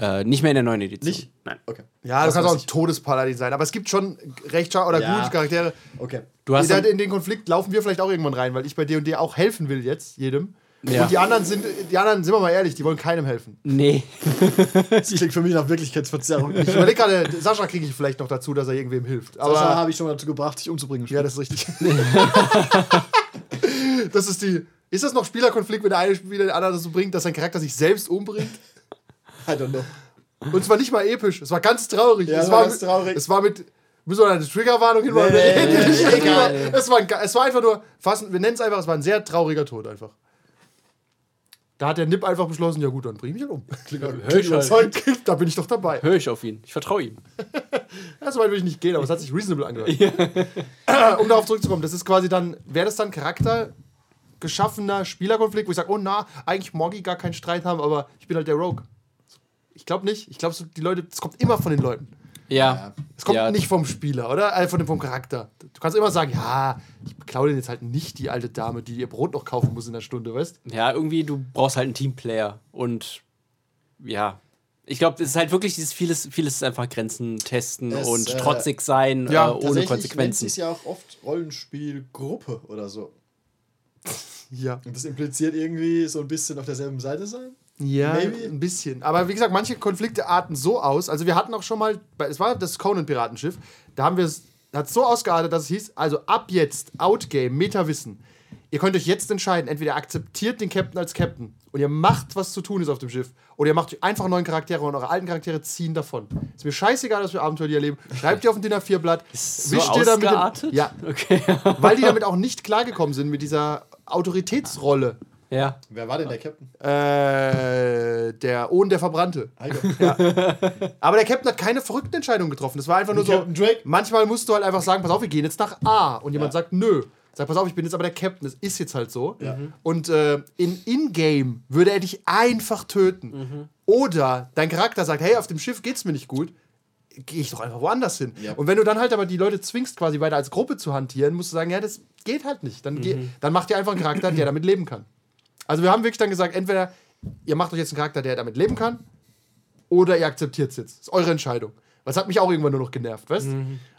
Äh, nicht mehr in der neuen Edition. Nicht? Nein. Okay. Ja, du Das kannst auch ein Todespaladin sein, aber es gibt schon recht oder Ja. gute Charaktere. Okay. Du hast in, den Konflikt laufen wir vielleicht auch irgendwann rein, weil ich bei D&D auch helfen will jetzt, jedem. Ja. Und die anderen sind, die anderen, sind wir mal ehrlich, die wollen keinem helfen. Nee. Das klingt für mich nach Wirklichkeitsverzerrung. Ich überlege gerade, Sascha kriege ich vielleicht noch dazu, dass er irgendwem hilft. Aber Sascha habe ich schon dazu gebracht, dich umzubringen. ja, das ist richtig. das ist die. Ist das noch Spielerkonflikt, wenn der eine Spieler den anderen dazu bringt, dass sein Charakter sich selbst umbringt? I don't know. Und zwar nicht mal episch, es war ganz traurig. Ja, es es war war ganz mit, traurig. Es war mit. Müssen wir eine Triggerwarnung hinmachen? Nee, nee, nee, es, war es war einfach nur, fassen, wir nennen es einfach, es war ein sehr trauriger Tod einfach. Da hat der Nipp einfach beschlossen, ja gut, dann bring ich ihn um. Klingt, Hör ich überzeugt. Da bin ich doch dabei. Höre ich auf ihn. Ich vertraue ihm. Ja, so weit würde ich nicht gehen, aber es hat sich reasonable angehört. um darauf zurückzukommen, das ist quasi dann, wäre das dann Charakter geschaffener Spielerkonflikt, wo ich sage, oh na, eigentlich mag ich gar keinen Streit haben, aber ich bin halt der Rogue. Ich glaube nicht. Ich glaube, so die Leute, das kommt immer von den Leuten. Ja. Es kommt ja. nicht vom Spieler, oder? Äh, von dem, vom Charakter. Du kannst immer sagen, ja, ich klaue den jetzt halt nicht die alte Dame, die ihr Brot noch kaufen muss in der Stunde, weißt Ja, irgendwie, du brauchst halt einen Teamplayer. Und ja. Ich glaube, es ist halt wirklich dieses vieles, vieles ist einfach Grenzen testen Es, und äh, trotzig sein ja, äh, ohne Konsequenzen. nennt sich ja auch oft Rollenspielgruppe oder so. Ja. Und das impliziert irgendwie so ein bisschen auf derselben Seite sein. Ja, Maybe. ein bisschen. Aber wie gesagt, manche Konflikte arten so aus. Also wir hatten auch schon mal, es war das Conan-Piratenschiff, da haben wir es, hat es so ausgeartet, dass es hieß, also ab jetzt, Outgame, Meta-Wissen. Ihr könnt euch jetzt entscheiden, entweder ihr akzeptiert den Captain als Captain und ihr macht, was zu tun ist auf dem Schiff, oder ihr macht einfach neuen Charaktere und eure alten Charaktere ziehen davon. Ist mir scheißegal, dass wir Abenteuer die erleben. Schreibt ihr auf ein DIN A4-Blatt, so wischt ihr damit. ja, Okay. weil die damit auch nicht klargekommen sind mit dieser Autoritätsrolle. Ja. Wer war denn der Captain? Äh, der Ohn der Verbrannte. Heiko. Aber der Captain hat keine verrückten Entscheidungen getroffen. Das war einfach nur so. Captain Drake? Manchmal musst du halt einfach sagen, pass auf, wir gehen jetzt nach A. Und jemand sagt, nö. Sag, pass auf, ich bin jetzt aber der Captain. Das ist jetzt halt so. Und äh, in In-Game würde er dich einfach töten. Oder dein Charakter sagt, hey, auf dem Schiff geht's mir nicht gut. Gehe ich doch einfach woanders hin. Ja. Und wenn du dann halt aber die Leute zwingst, quasi weiter als Gruppe zu hantieren, musst du sagen, ja, das geht halt nicht. Dann, geh, dann macht ihr einfach einen Charakter, der damit leben kann. Also wir haben wirklich dann gesagt, entweder ihr macht euch jetzt einen Charakter, der damit leben kann, oder ihr akzeptiert es jetzt. Das ist eure Entscheidung. Das hat mich auch irgendwann nur noch genervt, weißt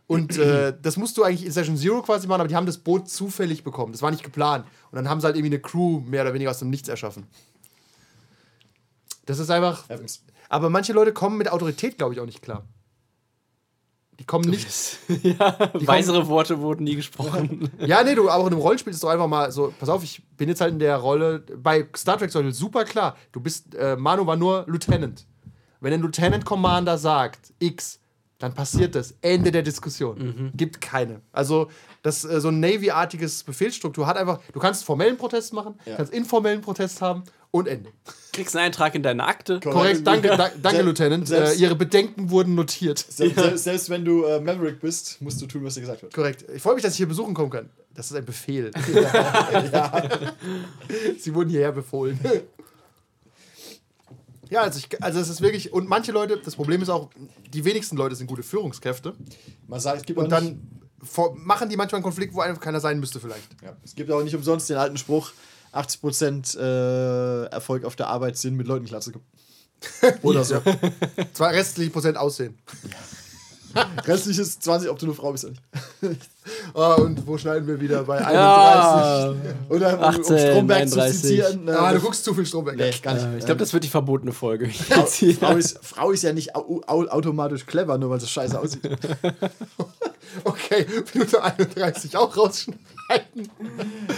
Und äh, das musst du eigentlich in Session Zero quasi machen, aber die haben das Boot zufällig bekommen. Das war nicht geplant. Und dann haben sie halt irgendwie eine Crew mehr oder weniger aus dem Nichts erschaffen. Das ist einfach. Aber manche Leute kommen mit Autorität, glaube ich, auch nicht klar. Die kommen nicht. ja, weisere Worte wurden nie gesprochen. Ja, nee, du, aber auch in einem Rollenspiel ist doch einfach mal so, pass auf, ich bin jetzt halt in der Rolle, bei Star Trek zum Beispiel super klar, du bist, äh, Manu war nur Lieutenant. Wenn ein Lieutenant Commander sagt, X, dann passiert das. Ende der Diskussion. Gibt keine. Also, das äh, so ein Navy-artiges Befehlsstruktur hat einfach, du kannst formellen Protest machen, Ja. kannst informellen Protest haben und Ende. Kriegst einen Eintrag in deine Akte. Korrekt, danke, da, danke Lieutenant. Äh, ihre Bedenken wurden notiert. Selbst, selbst, selbst wenn du äh, Maverick bist, musst du tun, was dir gesagt wird. Korrekt. Ich freue mich, dass ich hier besuchen kommen kann. Das ist ein Befehl. Sie wurden hierher befohlen. Ja, also, ich, also es ist wirklich, und manche Leute, das Problem ist auch, die wenigsten Leute sind gute Führungskräfte. Man sagt, es gibt Und nicht, dann vor, machen die manchmal einen Konflikt, wo einfach keiner sein müsste vielleicht. ja, es gibt auch nicht umsonst den alten Spruch, 80% äh, Erfolg auf der Arbeit sind mit Leuten klarzukommen. Oder so. Zwei restliche Prozent aussehen. Restliches 20, ob du eine Frau bist oder nicht. Ah, und wo schneiden wir wieder? Bei 31. Ja. Oder um, 18, um Stromberg 31. zu zitieren. äh, Ah, du guckst zu viel Stromberg. Nee, gar nicht. Äh, ich glaube, das wird die verbotene Folge. Frau, Frau, ist, Frau ist ja nicht au au automatisch clever, nur weil es scheiße aussieht. Okay, Minute 31 auch rausschneiden.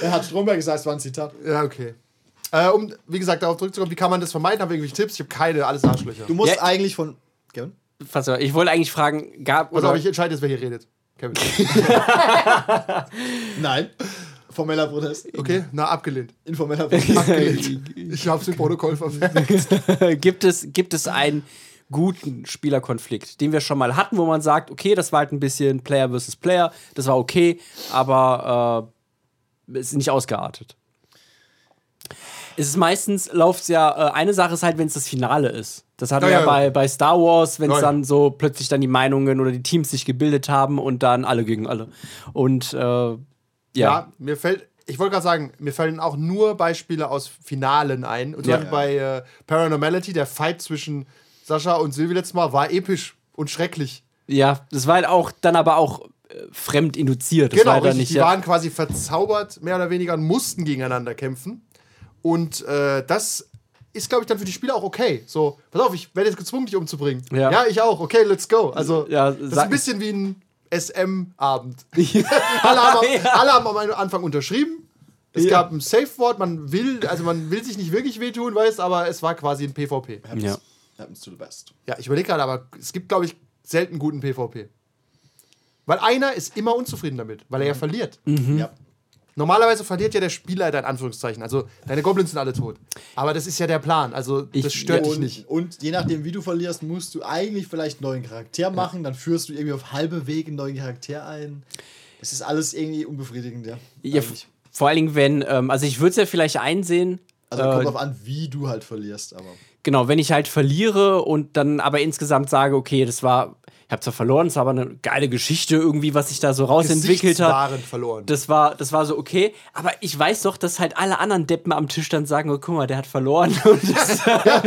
er hat Stromberg gesagt, es war ein Zitat. Ja, okay. Äh, um, wie gesagt, darauf zurückzukommen, wie kann man das vermeiden? Haben wir irgendwelche Tipps? Ich habe keine, alles Arschlöcher. Du musst Ja. eigentlich von. Kevin? Pass auf, ich wollte eigentlich fragen, gab Oder oder ich entscheide jetzt, wer hier redet. Kevin. Nein. Formeller Protest. Okay, na, abgelehnt. Informeller Protest. Abgelehnt. ich hab's im Protokoll vermerkt. gibt es gibt es einen guten Spielerkonflikt, den wir schon mal hatten, wo man sagt, okay, das war halt ein bisschen Player versus Player, das war okay, aber äh, es ist nicht ausgeartet. Es ist meistens, läuft ja, äh, eine Sache ist halt, wenn es das Finale ist. Das hatten Ja, wir ja, ja, bei, bei Star Wars, wenn es dann so plötzlich dann die Meinungen oder die Teams sich gebildet haben und dann alle gegen alle. Und äh, ja. Ja, mir fällt, ich wollte gerade sagen, mir fallen auch nur Beispiele aus Finalen ein. Und Ja. Bei äh, Paranormality, der Fight zwischen Sascha und Silvi letztes Mal war episch und schrecklich. Ja, das war halt auch dann aber auch äh, fremd induziert. Das genau, war dann richtig. nicht, die ja, waren quasi verzaubert, mehr oder weniger, und mussten gegeneinander kämpfen. Und äh, das ist, glaube ich, dann für die Spieler auch okay. So, pass auf, ich werde jetzt gezwungen, dich umzubringen. Ja. Ja, ich auch. Okay, let's go. Also, Ja, das ist ein bisschen wie ein SM-Abend. alle, haben, alle haben am Anfang unterschrieben. Es Ja. gab ein Safe-Wort, man will, also man will sich nicht wirklich wehtun, weißt, aber es war quasi ein PvP. ja. Happens to the best. Ja, ich überlege gerade, aber es gibt, glaube ich, selten guten PvP. Weil einer ist immer unzufrieden damit, weil er ja verliert. Ja. Normalerweise verliert ja der Spielleiter in Anführungszeichen. Also deine Goblins sind alle tot. Aber das ist ja der Plan. Also das Ich- stört dich und, nicht. Und je nachdem, wie du verlierst, musst du eigentlich vielleicht einen neuen Charakter machen. Dann führst du irgendwie auf halbe Wege einen neuen Charakter ein. Es ist alles irgendwie unbefriedigend, ja. Ja, vor allen Dingen, wenn, ähm, also ich würde es ja vielleicht einsehen, Also Äh, kommt drauf an, wie du halt verlierst, aber. Genau, wenn ich halt verliere und dann aber insgesamt sage, okay, das war, ich habe zwar verloren, es war aber eine geile Geschichte irgendwie, was sich da so rausentwickelt hat. Verloren. Das war, das war so okay, aber ich weiß doch, dass halt alle anderen Deppen am Tisch dann sagen, oh, guck mal, der hat verloren. Und das,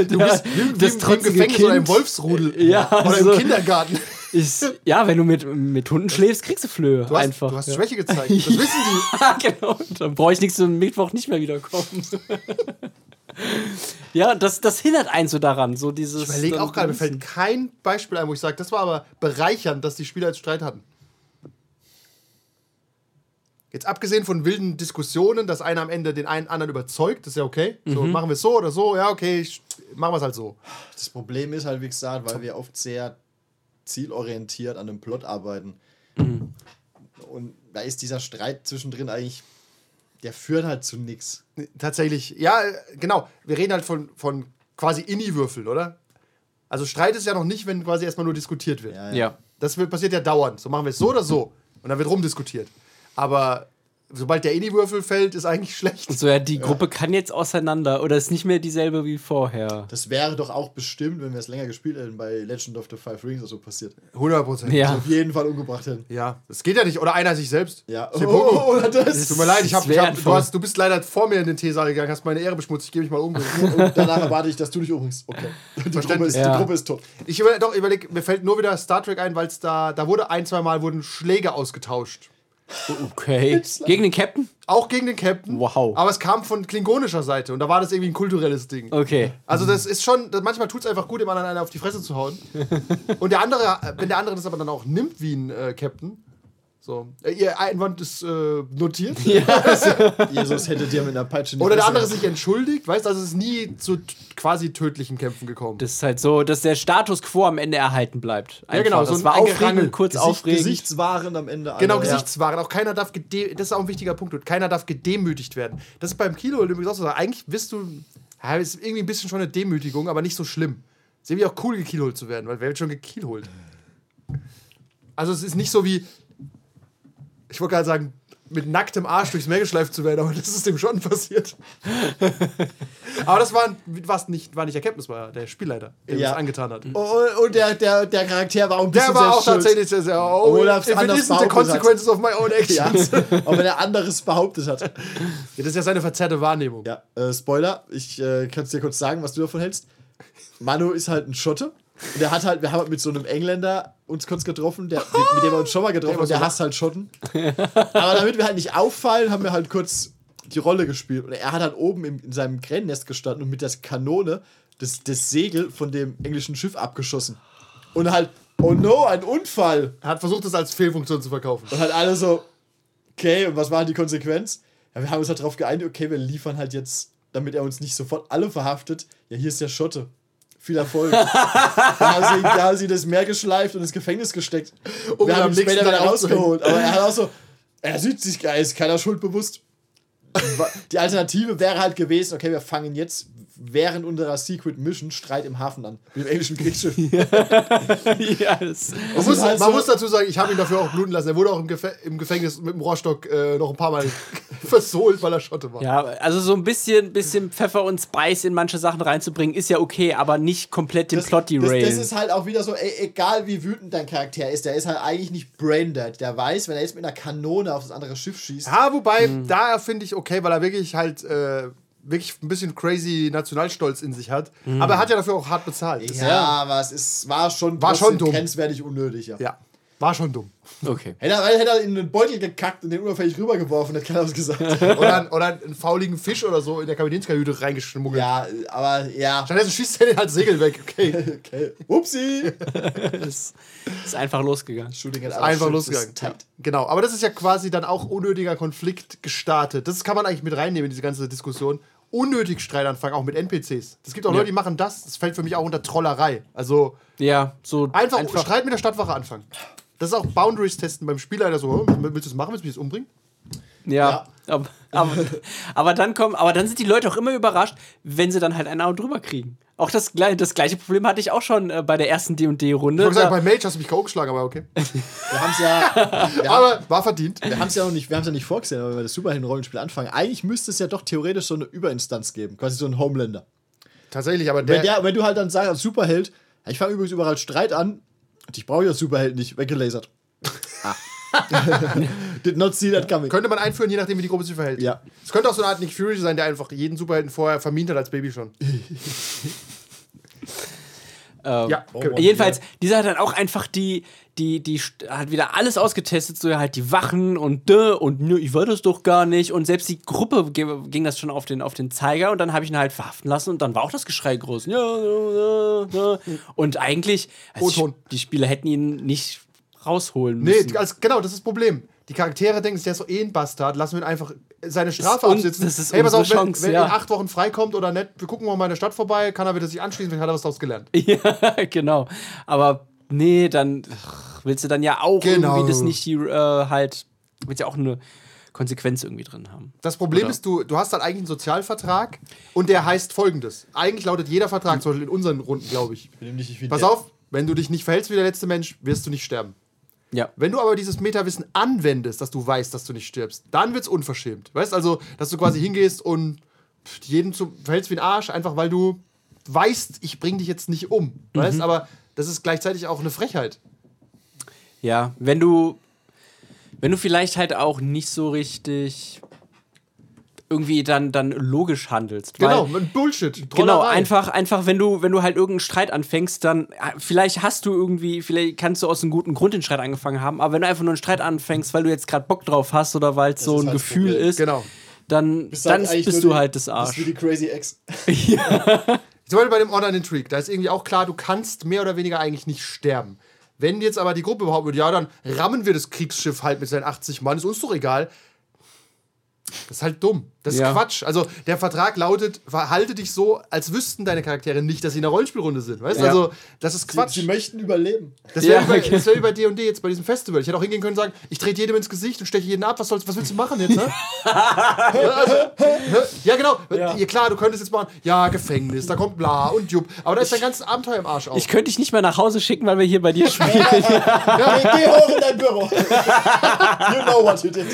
du bist wie, wie, das wie im Gefängnis oder im Wolfsrudel. Ja, oder so. im Kindergarten. ist, ja, wenn du mit, mit Hunden schläfst, kriegst du Flöhe. Du hast, einfach. du hast ja. Schwäche gezeigt. Das wissen die. genau. Dann brauche ich nächsten Mittwoch nicht mehr wiederkommen. Ja, das, das hindert einen so daran. So dieses, Ich überlege auch gerade, mir fällt kein Beispiel ein, wo ich sage, das war aber bereichernd, dass die Spieler jetzt Streit hatten. Jetzt abgesehen von wilden Diskussionen, dass einer am Ende den einen anderen überzeugt, das ist ja okay. So, Mhm. machen wir es so oder so, ja, okay, ich, machen wir es halt so. Das Problem ist halt, wie gesagt, weil wir oft sehr zielorientiert an einem Plot arbeiten. Mhm. Und da ist dieser Streit zwischendrin eigentlich, der führt halt zu nichts. Tatsächlich, ja, genau. Wir reden halt von, von quasi Inni-Würfeln, oder? Also Streit ist ja noch nicht, wenn quasi erstmal nur diskutiert wird. Ja, Ja. Das wird, passiert ja dauernd. So machen wir es so oder so. Und dann wird rumdiskutiert. Aber sobald der Inni-Würfel fällt, ist eigentlich schlecht. So, ja, die Gruppe kann jetzt auseinander oder ist nicht mehr dieselbe wie vorher. Das wäre doch auch bestimmt, wenn wir es länger gespielt hätten, bei Legend of the Five Rings oder so passiert. 100 Prozent. Ja. Auf jeden Fall umgebracht hätten. Ja, das geht ja nicht. Oder einer sich selbst. Ja. Der Punkt. oder das. Tut mir leid, ich hab, Das ich hab, du, hast, du bist leider vor mir in den Teesaal gegangen, hast meine Ehre beschmutzt, ich gebe mich mal um. Und danach erwarte ich, dass du dich umbringst. Okay. Die, Gruppe ist, Ja. die Gruppe ist tot. Ich über, doch überleg, mir fällt nur wieder Star Trek ein, weil es da, da wurde ein, zwei Mal wurden Schläge ausgetauscht. Okay. Gegen den Captain? Auch gegen den Captain. Wow. Aber es kam von klingonischer Seite und da war das irgendwie ein kulturelles Ding. Okay. Also das ist schon, manchmal tut es einfach gut, dem anderen einen auf die Fresse zu hauen. Und der andere, wenn der andere das aber dann auch nimmt wie ein äh, Captain, so, äh, ihr Einwand ist äh, notiert. Jesus hätte dir mit einer Peitsche die Oder der andere sich entschuldigt, weißt du, also es ist nie zu quasi tödlichen Kämpfen gekommen. Das ist halt so, dass der Status quo am Ende erhalten bleibt. Einfach. genau, so das ein- war aufregend, kurz Gesicht, aufregend. Gesichtswaren am Ende. Genau, alle. Gesichtswaren. Auch keiner darf, das ist auch ein wichtiger Punkt, und keiner darf gedemütigt werden. Das ist beim Kilo übrigens auch so. Eigentlich bist du, ja, ist irgendwie ein bisschen schon eine Demütigung, aber nicht so schlimm. Es ist irgendwie auch cool, gekielholt zu werden, weil wer wird schon gekielholt? Also es ist nicht so wie, ich wollte gerade sagen, mit nacktem Arsch durchs Meer geschleift zu werden, aber das ist dem schon passiert. aber das war, war's nicht, war nicht das war der Spielleiter, der Ja. das angetan hat. Oh, Und der, der, der Charakter war auch ein bisschen Der war auch schuld. tatsächlich sehr, sehr, oh, Oder hab's if it isn't the behauptet hat. consequences of my own Ja, actions. auch wenn er anderes behauptet hat. Ja, das ist ja seine verzerrte Wahrnehmung. Ja, äh, Spoiler, ich äh, kann es dir kurz sagen, was du davon hältst. Manu ist halt ein Schotte. Und der hat halt, wir haben halt mit so einem Engländer uns kurz getroffen, der, mit, mit dem wir uns schon mal getroffen haben, der hasst halt Schotten. Aber damit wir halt nicht auffallen, haben wir halt kurz die Rolle gespielt. Und er hat halt oben im, in seinem Krähennest gestanden und mit der Kanone das, das Segel von dem englischen Schiff abgeschossen. Und halt, oh no, ein Unfall. Er hat versucht, das als Fehlfunktion zu verkaufen. Und halt alle so, okay, und was war die Konsequenz? Ja, wir haben uns halt darauf geeinigt, okay, wir liefern halt jetzt, damit er uns nicht sofort alle verhaftet. Ja, hier ist der Schotte. Viel Erfolg. da, haben sie, da haben sie das Meer geschleift und ins Gefängnis gesteckt. Um ihn wir haben ihn später wieder rausgeholt. Aber er hat auch so, er sieht sich geil, ist keiner schuldbewusst. Die Alternative wäre halt gewesen, okay, wir fangen jetzt während unserer Secret Mission Streit im Hafen an. Mit dem englischen Kriegsschiff. das, Man, muss, halt man so- muss dazu sagen, ich habe ihn dafür auch bluten lassen. Er wurde auch im Gefängnis mit dem Rohrstock äh, noch ein paar Mal versohlt, weil er Schotte war. ja, also so ein bisschen, bisschen Pfeffer und Spice in manche Sachen reinzubringen, ist ja okay, aber nicht komplett den Plot das, derailen. das ist halt auch wieder so, ey, egal wie wütend dein Charakter ist, der ist halt eigentlich nicht braindead. Der weiß, wenn er jetzt mit einer Kanone auf das andere Schiff schießt, Ja, wobei, da finde ich okay, weil er wirklich halt äh, wirklich ein bisschen crazy Nationalstolz in sich hat. Aber er hat ja dafür auch hart bezahlt. Das- ja, aber es ist, war schon, War schon dumm. grenzwertig unnötig, ja. ja, war schon dumm. okay. Hätte er, hätte er in den Beutel gekackt und den unauffällig rübergeworfen, hätte keiner was gesagt. Oder, oder einen fauligen Fisch oder so in der Kapitänskajüte reingeschmuggelt. ja, aber ja. Stattdessen schießt er den halt Segel weg. Okay. Okay. Upsi! Das ist einfach losgegangen. Shooting at Einfach losgegangen. tight. Genau, aber das ist ja quasi dann auch unnötiger Konflikt gestartet. Das kann man eigentlich mit reinnehmen in diese ganze Diskussion. Unnötig Streit anfangen, auch mit NPCs. Es gibt auch Ja. Leute, die machen das. Das fällt für mich auch unter Trollerei. Also Ja, so einfach, Streit mit der Stadtwache anfangen. Das ist auch Boundaries testen beim Spieler, der so, "Oh, willst du das machen, willst du mich jetzt umbringen? Ja. Ja. Aber, aber, aber dann kommen, aber dann sind die Leute auch immer überrascht, wenn sie dann halt einen Auto drüber kriegen. Auch das, das gleiche Problem hatte ich auch schon äh, bei der ersten D&D-Runde. Ich wollte sagen, Da- bei Mage hast du mich K.O. geschlagen, aber okay. Wir haben es ja, wir haben, Aber war verdient. wir haben's ja noch nicht, wir haben es ja nicht vorgesehen, aber wenn wir das Superhelden-Rollenspiel anfangen, eigentlich müsste es ja doch theoretisch so eine Überinstanz geben, quasi so ein Homelander. Tatsächlich, aber Wenn, der, der, wenn du halt dann sagst, als Superheld, ja, ich fange übrigens überall Streit an, und ich brauche ja Superheld nicht, weggelasert. Ah. Did not see that coming. könnte man einführen, je nachdem, wie die Gruppe sich verhält. Ja. Es könnte auch so eine Art Nick Fury sein, der einfach jeden Superhelden vorher vermint hat als Baby schon. Ähm, Ja, Oh, okay. Mann. Jedenfalls, dieser hat dann auch einfach die, die, die, hat wieder alles ausgetestet, so halt die Wachen und dö und nö, ich wollte das doch gar nicht. Und selbst die Gruppe ging das schon auf den, auf den Zeiger und dann habe ich ihn halt verhaften lassen und dann war auch das Geschrei groß. Ja, ja, ja. Und eigentlich, also die, Spieler hätten ihn nicht rausholen Nee, müssen. als, genau, das ist das Problem. Die Charaktere denken, der ist doch eh ein Bastard, lassen wir ihn einfach seine Strafe un- absitzen. das ist hey, pass unsere auf, wenn, Chance, wenn ja. in acht Wochen freikommt oder nicht, wir gucken mal in der Stadt vorbei, kann er wieder sich anschließen, vielleicht hat er was daraus gelernt. Ja, genau. Aber nee, dann ach, willst du dann ja auch Genau. irgendwie das nicht die, äh, halt, willst ja auch eine Konsequenz irgendwie drin haben. Das Problem Oder? ist, du, du hast halt eigentlich einen Sozialvertrag und der heißt folgendes. Eigentlich lautet jeder Vertrag, zum Beispiel in unseren Runden, glaube ich. Pass auf, wenn du dich nicht verhältst wie der letzte Mensch, wirst du nicht sterben. Ja. Wenn du aber dieses Metawissen anwendest, dass du weißt, dass du nicht stirbst, dann wird's unverschämt. Weißt also, dass du quasi hingehst und jeden zu, verhältst wie ein Arsch, einfach weil du weißt, ich bring dich jetzt nicht um. Weißt, aber das ist gleichzeitig auch eine Frechheit. Ja, wenn du, wenn du vielleicht halt auch nicht so richtig irgendwie dann, dann logisch handelst. Genau, Weil, ein Bullshit. Genau, Trollerei. einfach, einfach, wenn du, wenn du halt irgendeinen Streit anfängst, dann äh, vielleicht hast du irgendwie, vielleicht kannst du aus einem guten Grund den Streit angefangen haben, aber wenn du einfach nur einen Streit anfängst, weil du jetzt gerade Bock drauf hast oder weil es so ein halt Gefühl Problem. ist, Genau. dann, dann bist du halt das Arsch. Das ist wie die Crazy Ex. Zum Beispiel bei dem Online Intrigue, da ist irgendwie auch klar, du kannst mehr oder weniger eigentlich nicht sterben. Wenn jetzt aber die Gruppe überhaupt wird, ja, dann rammen wir das Kriegsschiff halt mit seinen 80 Mann, ist uns doch egal. Das ist halt dumm. Das ist Ja. Quatsch. Also der Vertrag lautet, verhalte dich so, als wüssten deine Charaktere nicht, dass sie in einer Rollenspielrunde sind. Weißt du? Ja. Also, das ist Sie, Quatsch. sie möchten überleben. Das wäre Ja, wie, bei- okay. wär wie bei D&D jetzt bei diesem Festival. Ich hätte auch hingehen können und sagen, ich trete jedem ins Gesicht und steche jeden ab. Was, sollst, was willst du machen jetzt? Ne? ja, also, ja, genau. Ja. klar, du könntest jetzt machen, ja, Gefängnis, da kommt bla und jupp. Aber da ist dein ganzes Abenteuer im Arsch auf. Ich könnte dich nicht mehr nach Hause schicken, weil wir hier bei dir spielen. Geh, geh hoch in dein Büro. you know what you did.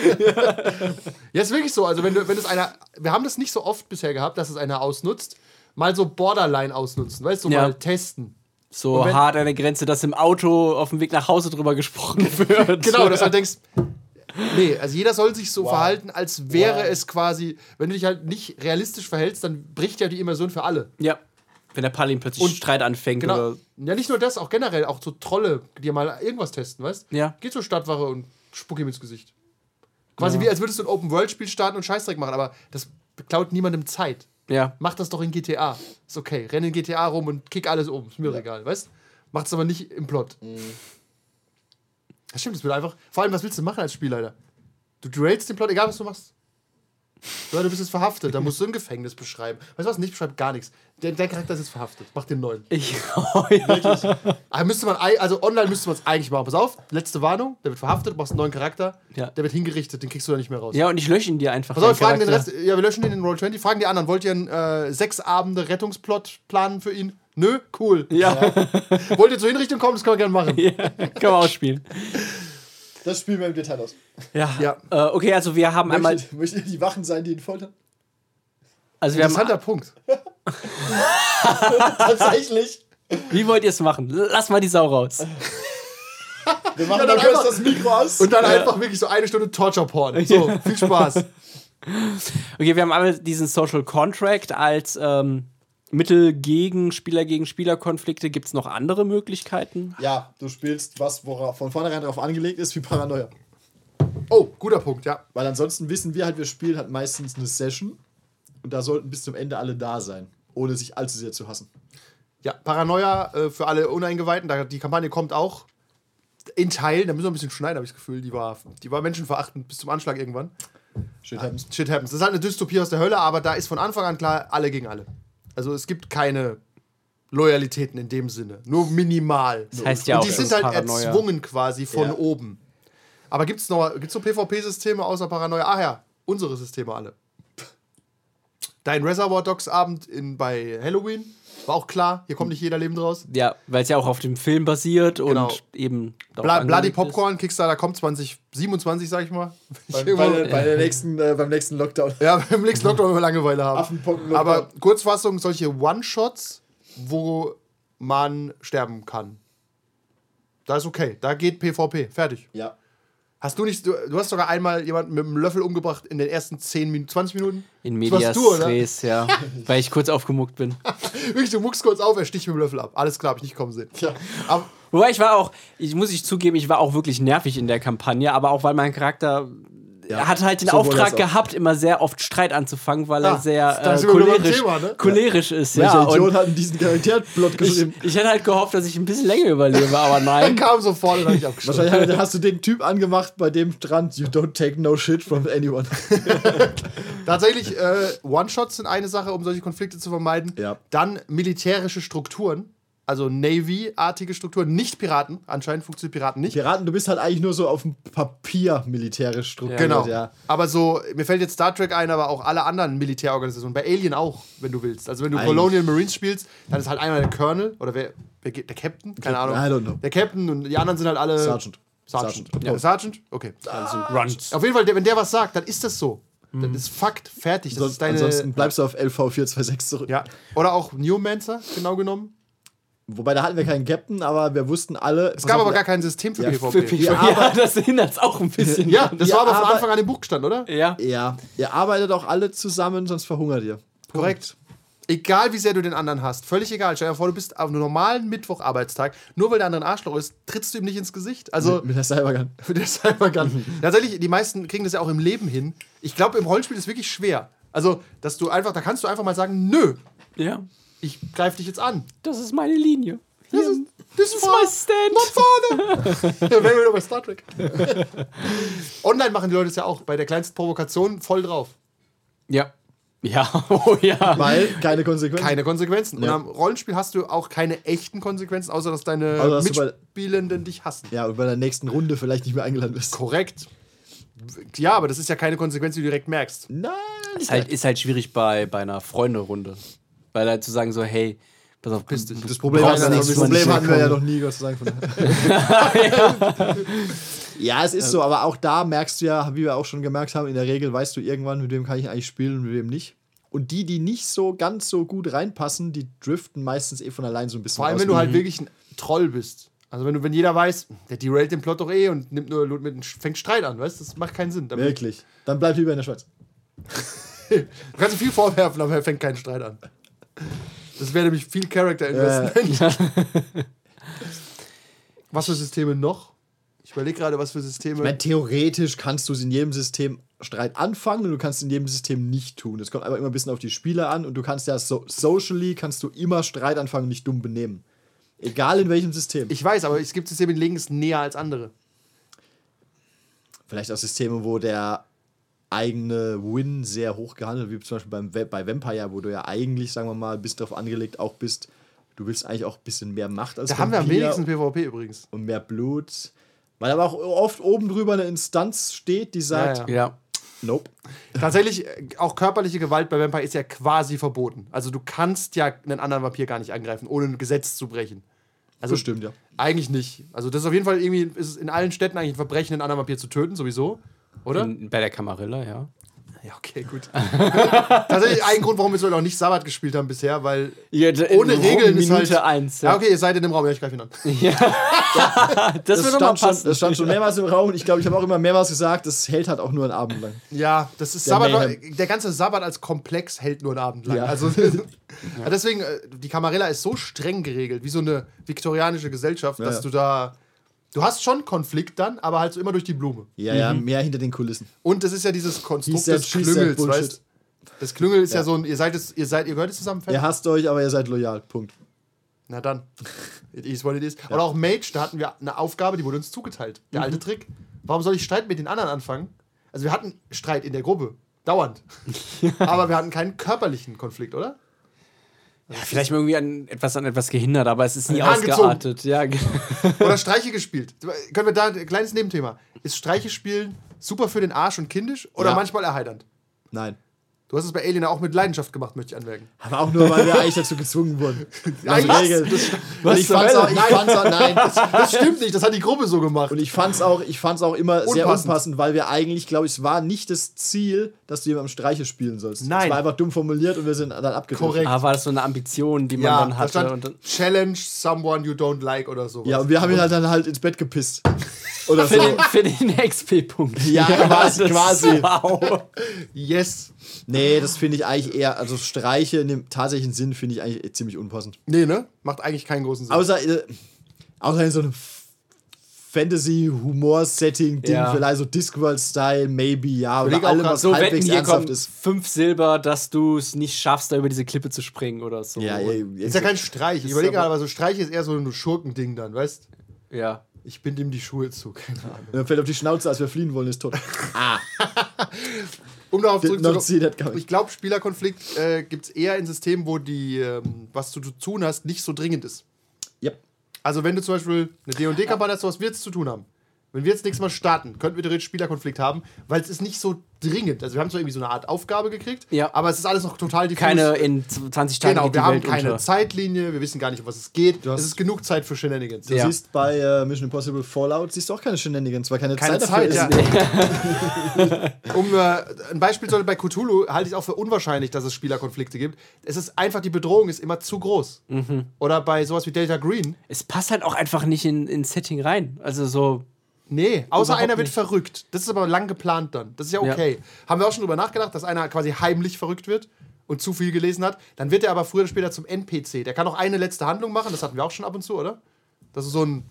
Ja, ist wirklich so. Also, wenn, du, wenn es einer, wir haben das nicht so oft bisher gehabt, dass es einer ausnutzt, mal so Borderline ausnutzen, weißt du, Ja. mal testen. So wenn- hart an der Grenze, dass im Auto auf dem Weg nach Hause drüber gesprochen wird. Genau, dass du halt denkst, nee, also jeder soll sich so Wow. verhalten, als wäre Wow. es quasi, wenn du dich halt nicht realistisch verhältst, dann bricht ja die Immersion für alle. Ja. Wenn der Palin plötzlich Und- Streit anfängt. Genau. Oder Ja, nicht nur das, auch generell, auch so Trolle, die mal irgendwas testen, weißt Ja. Geh zur Stadtwache und spuck ihm ins Gesicht. Quasi Ja. wie als würdest du ein Open-World-Spiel starten und Scheißdreck machen, aber das klaut niemandem Zeit. ja. Mach das doch in GTA. Ist okay. Renn in GTA rum und kick alles um. Ist mir egal, weißt Macht es aber nicht im Plot. Das stimmt, das wird einfach. Vor allem, was willst du machen als Spielleiter? Du derailst den Plot, egal was du machst. Ja, du bist jetzt verhaftet, da musst du ein Gefängnis beschreiben. Weißt du was? Nicht beschreibt gar nichts. Der, der Charakter ist jetzt verhaftet. Mach den neuen. Ich, oh, ja. Aber müsste man, also online müsste man es eigentlich machen. Pass auf, letzte Warnung, der wird verhaftet, du machst einen neuen Charakter, Ja. der wird hingerichtet, den kriegst du da nicht mehr raus. ja, und ich lösche ihn dir einfach. Pass auf, wir fragen den. Rest, ja, wir löschen den in Roll20, fragen die anderen, wollt ihr einen äh, sechs Abende Rettungsplot planen für ihn? Nö, cool. Ja, Wollt ihr zur Hinrichtung kommen? Das können wir gerne machen. ja. kann man ausspielen. Das spielen wir im Detail aus. Ja. Ja. Äh, okay, also wir haben einmal. Möchtet, möchtet ihr die Wachen sein, die ihn foltern? Also wir Interessanter haben, Punkt. Tatsächlich. wie wollt ihr es machen? Lass mal die Sau raus. Wir machen Ja, dann einfach- das Mikro aus. Und dann einfach wirklich so eine Stunde Torture-Porn. So, viel Spaß. Okay, wir haben einmal diesen Social Contract als ähm, Mittel gegen Spieler gegen Spieler-Konflikte. Gibt es noch andere Möglichkeiten? ja, du spielst was, worauf von vornherein darauf angelegt ist, wie Paranoia. Oh, guter Punkt, ja. Weil ansonsten wissen wir halt, wir spielen halt meistens eine Session und da sollten bis zum Ende alle da sein, ohne sich allzu sehr zu hassen. Ja, Paranoia äh, für alle Uneingeweihten, da, die Kampagne kommt auch in Teilen, da müssen wir ein bisschen schneiden, habe ich das Gefühl. Die war, die war menschenverachtend bis zum Anschlag irgendwann. Shit happens. Shit happens. Das ist halt eine Dystopie aus der Hölle, aber da ist von Anfang an klar, alle gegen alle. Also es gibt keine Loyalitäten in dem Sinne. Nur minimal. Das heißt ja Und auch, die sind halt Paranoia. erzwungen quasi von Ja. oben. Aber gibt es noch, gibt's noch PvP-Systeme außer Paranoia? Ach ja, unsere Systeme alle. Dein Reservoir Dogs Abend in, bei Halloween war auch klar, hier kommt nicht jeder lebend raus. Ja, weil es ja auch auf dem Film basiert Genau. und eben. Bla Bloody angelegt ist. Popcorn, Kickstarter kommt 2027, sag ich mal. Bei, bei, der- bei der nächsten, äh, beim nächsten Lockdown. Ja, beim nächsten Lockdown, wenn wir Langeweile haben. Aber Kurzfassung, solche One-Shots, wo man sterben kann. Da ist okay. Da geht PvP. Fertig. Ja. Hast du nicht, du, du hast sogar einmal jemanden mit einem Löffel umgebracht in den ersten 10 Minuten, 20 Minuten? In Medias du, oder? Res, ja. weil ich kurz aufgemuckt bin. Wirklich, du muckst kurz auf, er sticht mit dem Löffel ab. Alles klar, hab ich nicht kommen sehen. Ja. Aber Wobei ich war auch, ich muss ich zugeben, ich war auch wirklich nervig in der Kampagne, aber auch weil mein Charakter er hat halt den sowohl Auftrag gehabt, immer sehr oft Streit anzufangen, weil Ah, er sehr äh, cholerisch, Thema, ne? cholerisch ist. Welcher Ja, Idiot und hat diesen Charakterplot ich, geschrieben? ich hätte halt gehofft, dass ich ein bisschen länger überlebe, aber er nein. kam sofort und hab ich abgeschlossen. Wahrscheinlich hast du den Typ angemacht, bei dem stand, you don't take no shit from anyone. Tatsächlich, äh, One-Shots sind eine Sache, um solche Konflikte zu vermeiden. Ja. Dann militärische Strukturen, also Navy-artige Strukturen, nicht Piraten. Anscheinend funktioniert Piraten nicht. Piraten, du bist halt eigentlich nur so auf dem Papier militärisch strukturiert. Genau. Ja. Aber so, mir fällt jetzt Star Trek ein, aber auch alle anderen Militärorganisationen. Bei Alien auch, wenn du willst. Also wenn du Eigentlich. Colonial Marines spielst, dann ist halt einmal der Colonel oder wer, wer geht- der Captain? Keine Ahnung. I don't know. Der Captain und die anderen sind halt alle. Sergeant. Sergeant. Sergeant. Ja, Sergeant? Okay. Also Grunts. Auf jeden Fall, wenn der was sagt, dann ist das so. Das ist Fakt, fertig. Das Sonst, ist deine. ansonsten bleibst du auf LV 426 zurück. ja. Oder auch Newmancer, genau genommen. Wobei da hatten wir keinen Captain, aber wir wussten alle. Es gab aber gar kein System für Ja, PvP. Für Ja, ja, aber- das hindert auch ein bisschen. Ja, das Ja, war aber von Anfang an im Buch gestanden, oder? Ja. Ja, ihr arbeitet auch alle zusammen, sonst verhungert ihr. Korrekt. Egal wie sehr du den anderen hast, völlig egal. Stell dir vor, du bist auf einem normalen Mittwocharbeitstag, nur weil der andere ein Arschloch ist, trittst du ihm nicht ins Gesicht. Also Mit der Cybergun. für den Cybergun. Tatsächlich, die meisten kriegen das ja auch im Leben hin. Ich glaube, im Rollenspiel ist es wirklich schwer. Also, dass du einfach, da kannst du einfach mal sagen, nö, ja, ich greife dich jetzt an. das ist meine Linie. Das ist, das ist my stand. Not father. Da wären wir wieder bei Star Trek. Online machen die Leute es ja auch. Bei der kleinsten Provokation voll drauf. Ja. Ja, oh ja. Weil keine Konsequenzen. Keine Konsequenzen. Und Ja. am Rollenspiel hast du auch keine echten Konsequenzen, außer dass deine Außer, dass du bei- Mitspielenden dich hassen. Ja, und bei der nächsten Runde vielleicht nicht mehr eingeladen wirst. Korrekt. Ja, aber das ist ja keine Konsequenz, die du direkt merkst. Nein. Ist halt, ist halt schwierig bei, bei einer Freunde-Runde. Weil halt zu sagen so, hey, pass auf, Piss dich. Das Problem, hatten, das Problem hatten wir ja noch nie, Gott sei Dank. Von daher. ja, es ist so, aber auch da merkst du ja, wie wir auch schon gemerkt haben, in der Regel weißt du irgendwann, mit wem kann ich eigentlich spielen und mit wem nicht. Und die, die nicht so ganz so gut reinpassen, die driften meistens eh von allein so ein bisschen Vor allem, aus. wenn du halt wirklich ein Troll bist. Also wenn du, wenn jeder weiß, der derailt den Plot doch eh und nimmt nur mit, fängt Streit an, weißt du? Das macht keinen Sinn. Dann- Wirklich. Dann bleib lieber in der Schweiz. Du kannst viel vorwerfen, aber er fängt keinen Streit an. Das wäre nämlich viel Character Investment. was für Systeme noch? Ich überlege gerade, was für Systeme. Ich meine, theoretisch kannst du es in jedem System Streit anfangen und du kannst es in jedem System nicht tun. Das kommt aber immer ein bisschen auf die Spieler an und du kannst ja so socially kannst du immer Streit anfangen und nicht dumm benehmen. Egal in welchem System. ich weiß, aber es gibt Systeme, die legen es näher als andere. Vielleicht auch Systeme, wo der eigene Win sehr hoch gehandelt wie zum Beispiel beim, bei Vampire, wo du ja eigentlich, sagen wir mal, bist darauf angelegt auch bist, du willst eigentlich auch ein bisschen mehr Macht als Da haben wir am Vampir wenigsten PvP übrigens. und mehr Blut. Weil aber auch oft oben drüber eine Instanz steht, die sagt, Ja, Ja. nope. Tatsächlich, auch körperliche Gewalt bei Vampire ist ja quasi verboten. Also du kannst ja einen anderen Vampir gar nicht angreifen, ohne ein Gesetz zu brechen. Also Das stimmt, ja. Eigentlich nicht. Also das ist auf jeden Fall irgendwie, ist es in allen Städten eigentlich ein Verbrechen, einen anderen Vampir zu töten, sowieso. Oder? In, bei der Camarilla, ja. Ja, okay, gut. Tatsächlich ein Grund, warum wir so noch nicht Sabbat gespielt haben bisher, weil ohne Regeln ist halt... Eins. Ja, okay, ihr seid in dem Raum, ja, ich greife ihn an. Das, Das mal stand, schon, passen. das stand schon mehrmals im Raum und ich glaube, ich habe auch immer mehrmals gesagt, das hält halt auch nur einen Abend lang. Ja, das ist Der Sabbat, Mayhem. der ganze Sabbat als Komplex hält nur einen Abend lang. Ja. Also ja. deswegen, äh, die Camarilla ist so streng geregelt, wie so eine viktorianische Gesellschaft, dass ja. du da. Du hast schon Konflikt dann, aber halt so immer durch die Blume. Ja, ja, mehr hinter den Kulissen. Und es ist ja dieses Konstrukt des Klüngels, weißt Das Klüngel ist ja, so ein, ihr seid es, ihr seid, ihr gehört es zusammen fest? Ihr hasst euch, aber ihr seid loyal. Punkt. Na dann. It is what it is. Oder auch Mage, da hatten wir eine Aufgabe, die wurde uns zugeteilt. Der Mhm. alte Trick. Warum soll ich Streit mit den anderen anfangen? Also wir hatten Streit in der Gruppe. Dauernd. Aber wir hatten keinen körperlichen Konflikt, oder? Ja, vielleicht mal irgendwie an etwas an etwas gehindert, aber es ist nie ausgeartet. Ja. Oder Streiche gespielt. Können wir da ein kleines Nebenthema. Ist Streiche spielen super für den Arsch und kindisch oder Ja. manchmal erheiternd? Nein. Du hast es bei Alien auch mit Leidenschaft gemacht, möchte ich anmerken. Aber auch nur, weil wir eigentlich dazu gezwungen wurden. Also Regel. Was Und ich zur fand's auch, ich fand's auch, nein, das, Das stimmt nicht, das hat die Gruppe so gemacht. Und ich fand's auch, ich fand's auch immer sehr Unpassend. unpassend, weil wir eigentlich, glaube ich, es war nicht das Ziel, dass du jemandem Streiche spielen sollst. Nein. Es war einfach dumm formuliert und wir sind dann abgedrückt. Korrekt. Ah, war das so eine Ambition, die man ja, dann da hatte? stand Und dann, Challenge someone you don't like oder so. Ja, und wir haben ihn halt dann halt ins Bett gepisst. Oder so. für, den, für den XP-Punkt. Ja, quasi, quasi. Wow. Yes. Nee, das finde ich eigentlich eher, also Streiche in dem tatsächlichen Sinn finde ich eigentlich ziemlich unpassend. Nee, ne? Macht eigentlich keinen großen Sinn. Außer, äh, außer in so einem Fantasy-Humor-Setting-Ding, Ja. vielleicht so Discworld-Style, maybe, ja. Oder allem, was So, wetten, halbwegs hier ernsthaft ist. fünf Silber, dass du es nicht schaffst, da über diese Klippe zu springen oder so. Ja, ja, ist ja kein Streich. Ich Ist überlege aber- gerade, aber so Streich ist eher so ein Schurkending dann, weißt ja. Ich bind ihm die Schuhe zu, keine Ahnung. Er fällt auf die Schnauze, als wir fliehen wollen, ist tot. Um darauf zurückzukommen. Ich glaube, Spielerkonflikt äh, gibt es eher in Systemen, wo die, ähm, was du zu tun hast, nicht so dringend ist. Yep. Also wenn du zum Beispiel eine D&D-Kampagne hast, was wir jetzt zu tun haben. Wenn wir jetzt nächstes Mal starten, könnten wir theoretisch Spielerkonflikt haben, weil es ist nicht so dringend. Also wir haben zwar irgendwie so eine Art Aufgabe gekriegt, Ja. aber es ist alles noch total diffus. Keine in 20 Tagen Genau, geht die wir haben Welt keine unter. Zeitlinie, wir wissen gar nicht, um was es geht. hast- Es ist genug Zeit für Shenanigans. Du Ja. siehst bei äh, Mission Impossible Fallout, siehst du auch keine Shenanigans, weil keine, Keine Zeit Zeit, dafür ja. ist. Um äh, ein Beispiel zu nennen, bei Cthulhu halte ich es auch für unwahrscheinlich, dass es Spielerkonflikte gibt. Es ist einfach, die Bedrohung ist immer zu groß. Mhm. Oder bei sowas wie Delta Green. Es passt halt auch einfach nicht in, ins Setting rein. Also so. Nee, außer Überhaupt einer wird nicht. verrückt. Das ist aber lang geplant dann. Das ist ja okay. Haben wir auch schon drüber nachgedacht, dass einer quasi heimlich verrückt wird und zu viel gelesen hat. Dann wird er aber früher oder später zum NPC. Der kann auch eine letzte Handlung machen. Das hatten wir auch schon ab und zu, oder? Das ist so ein,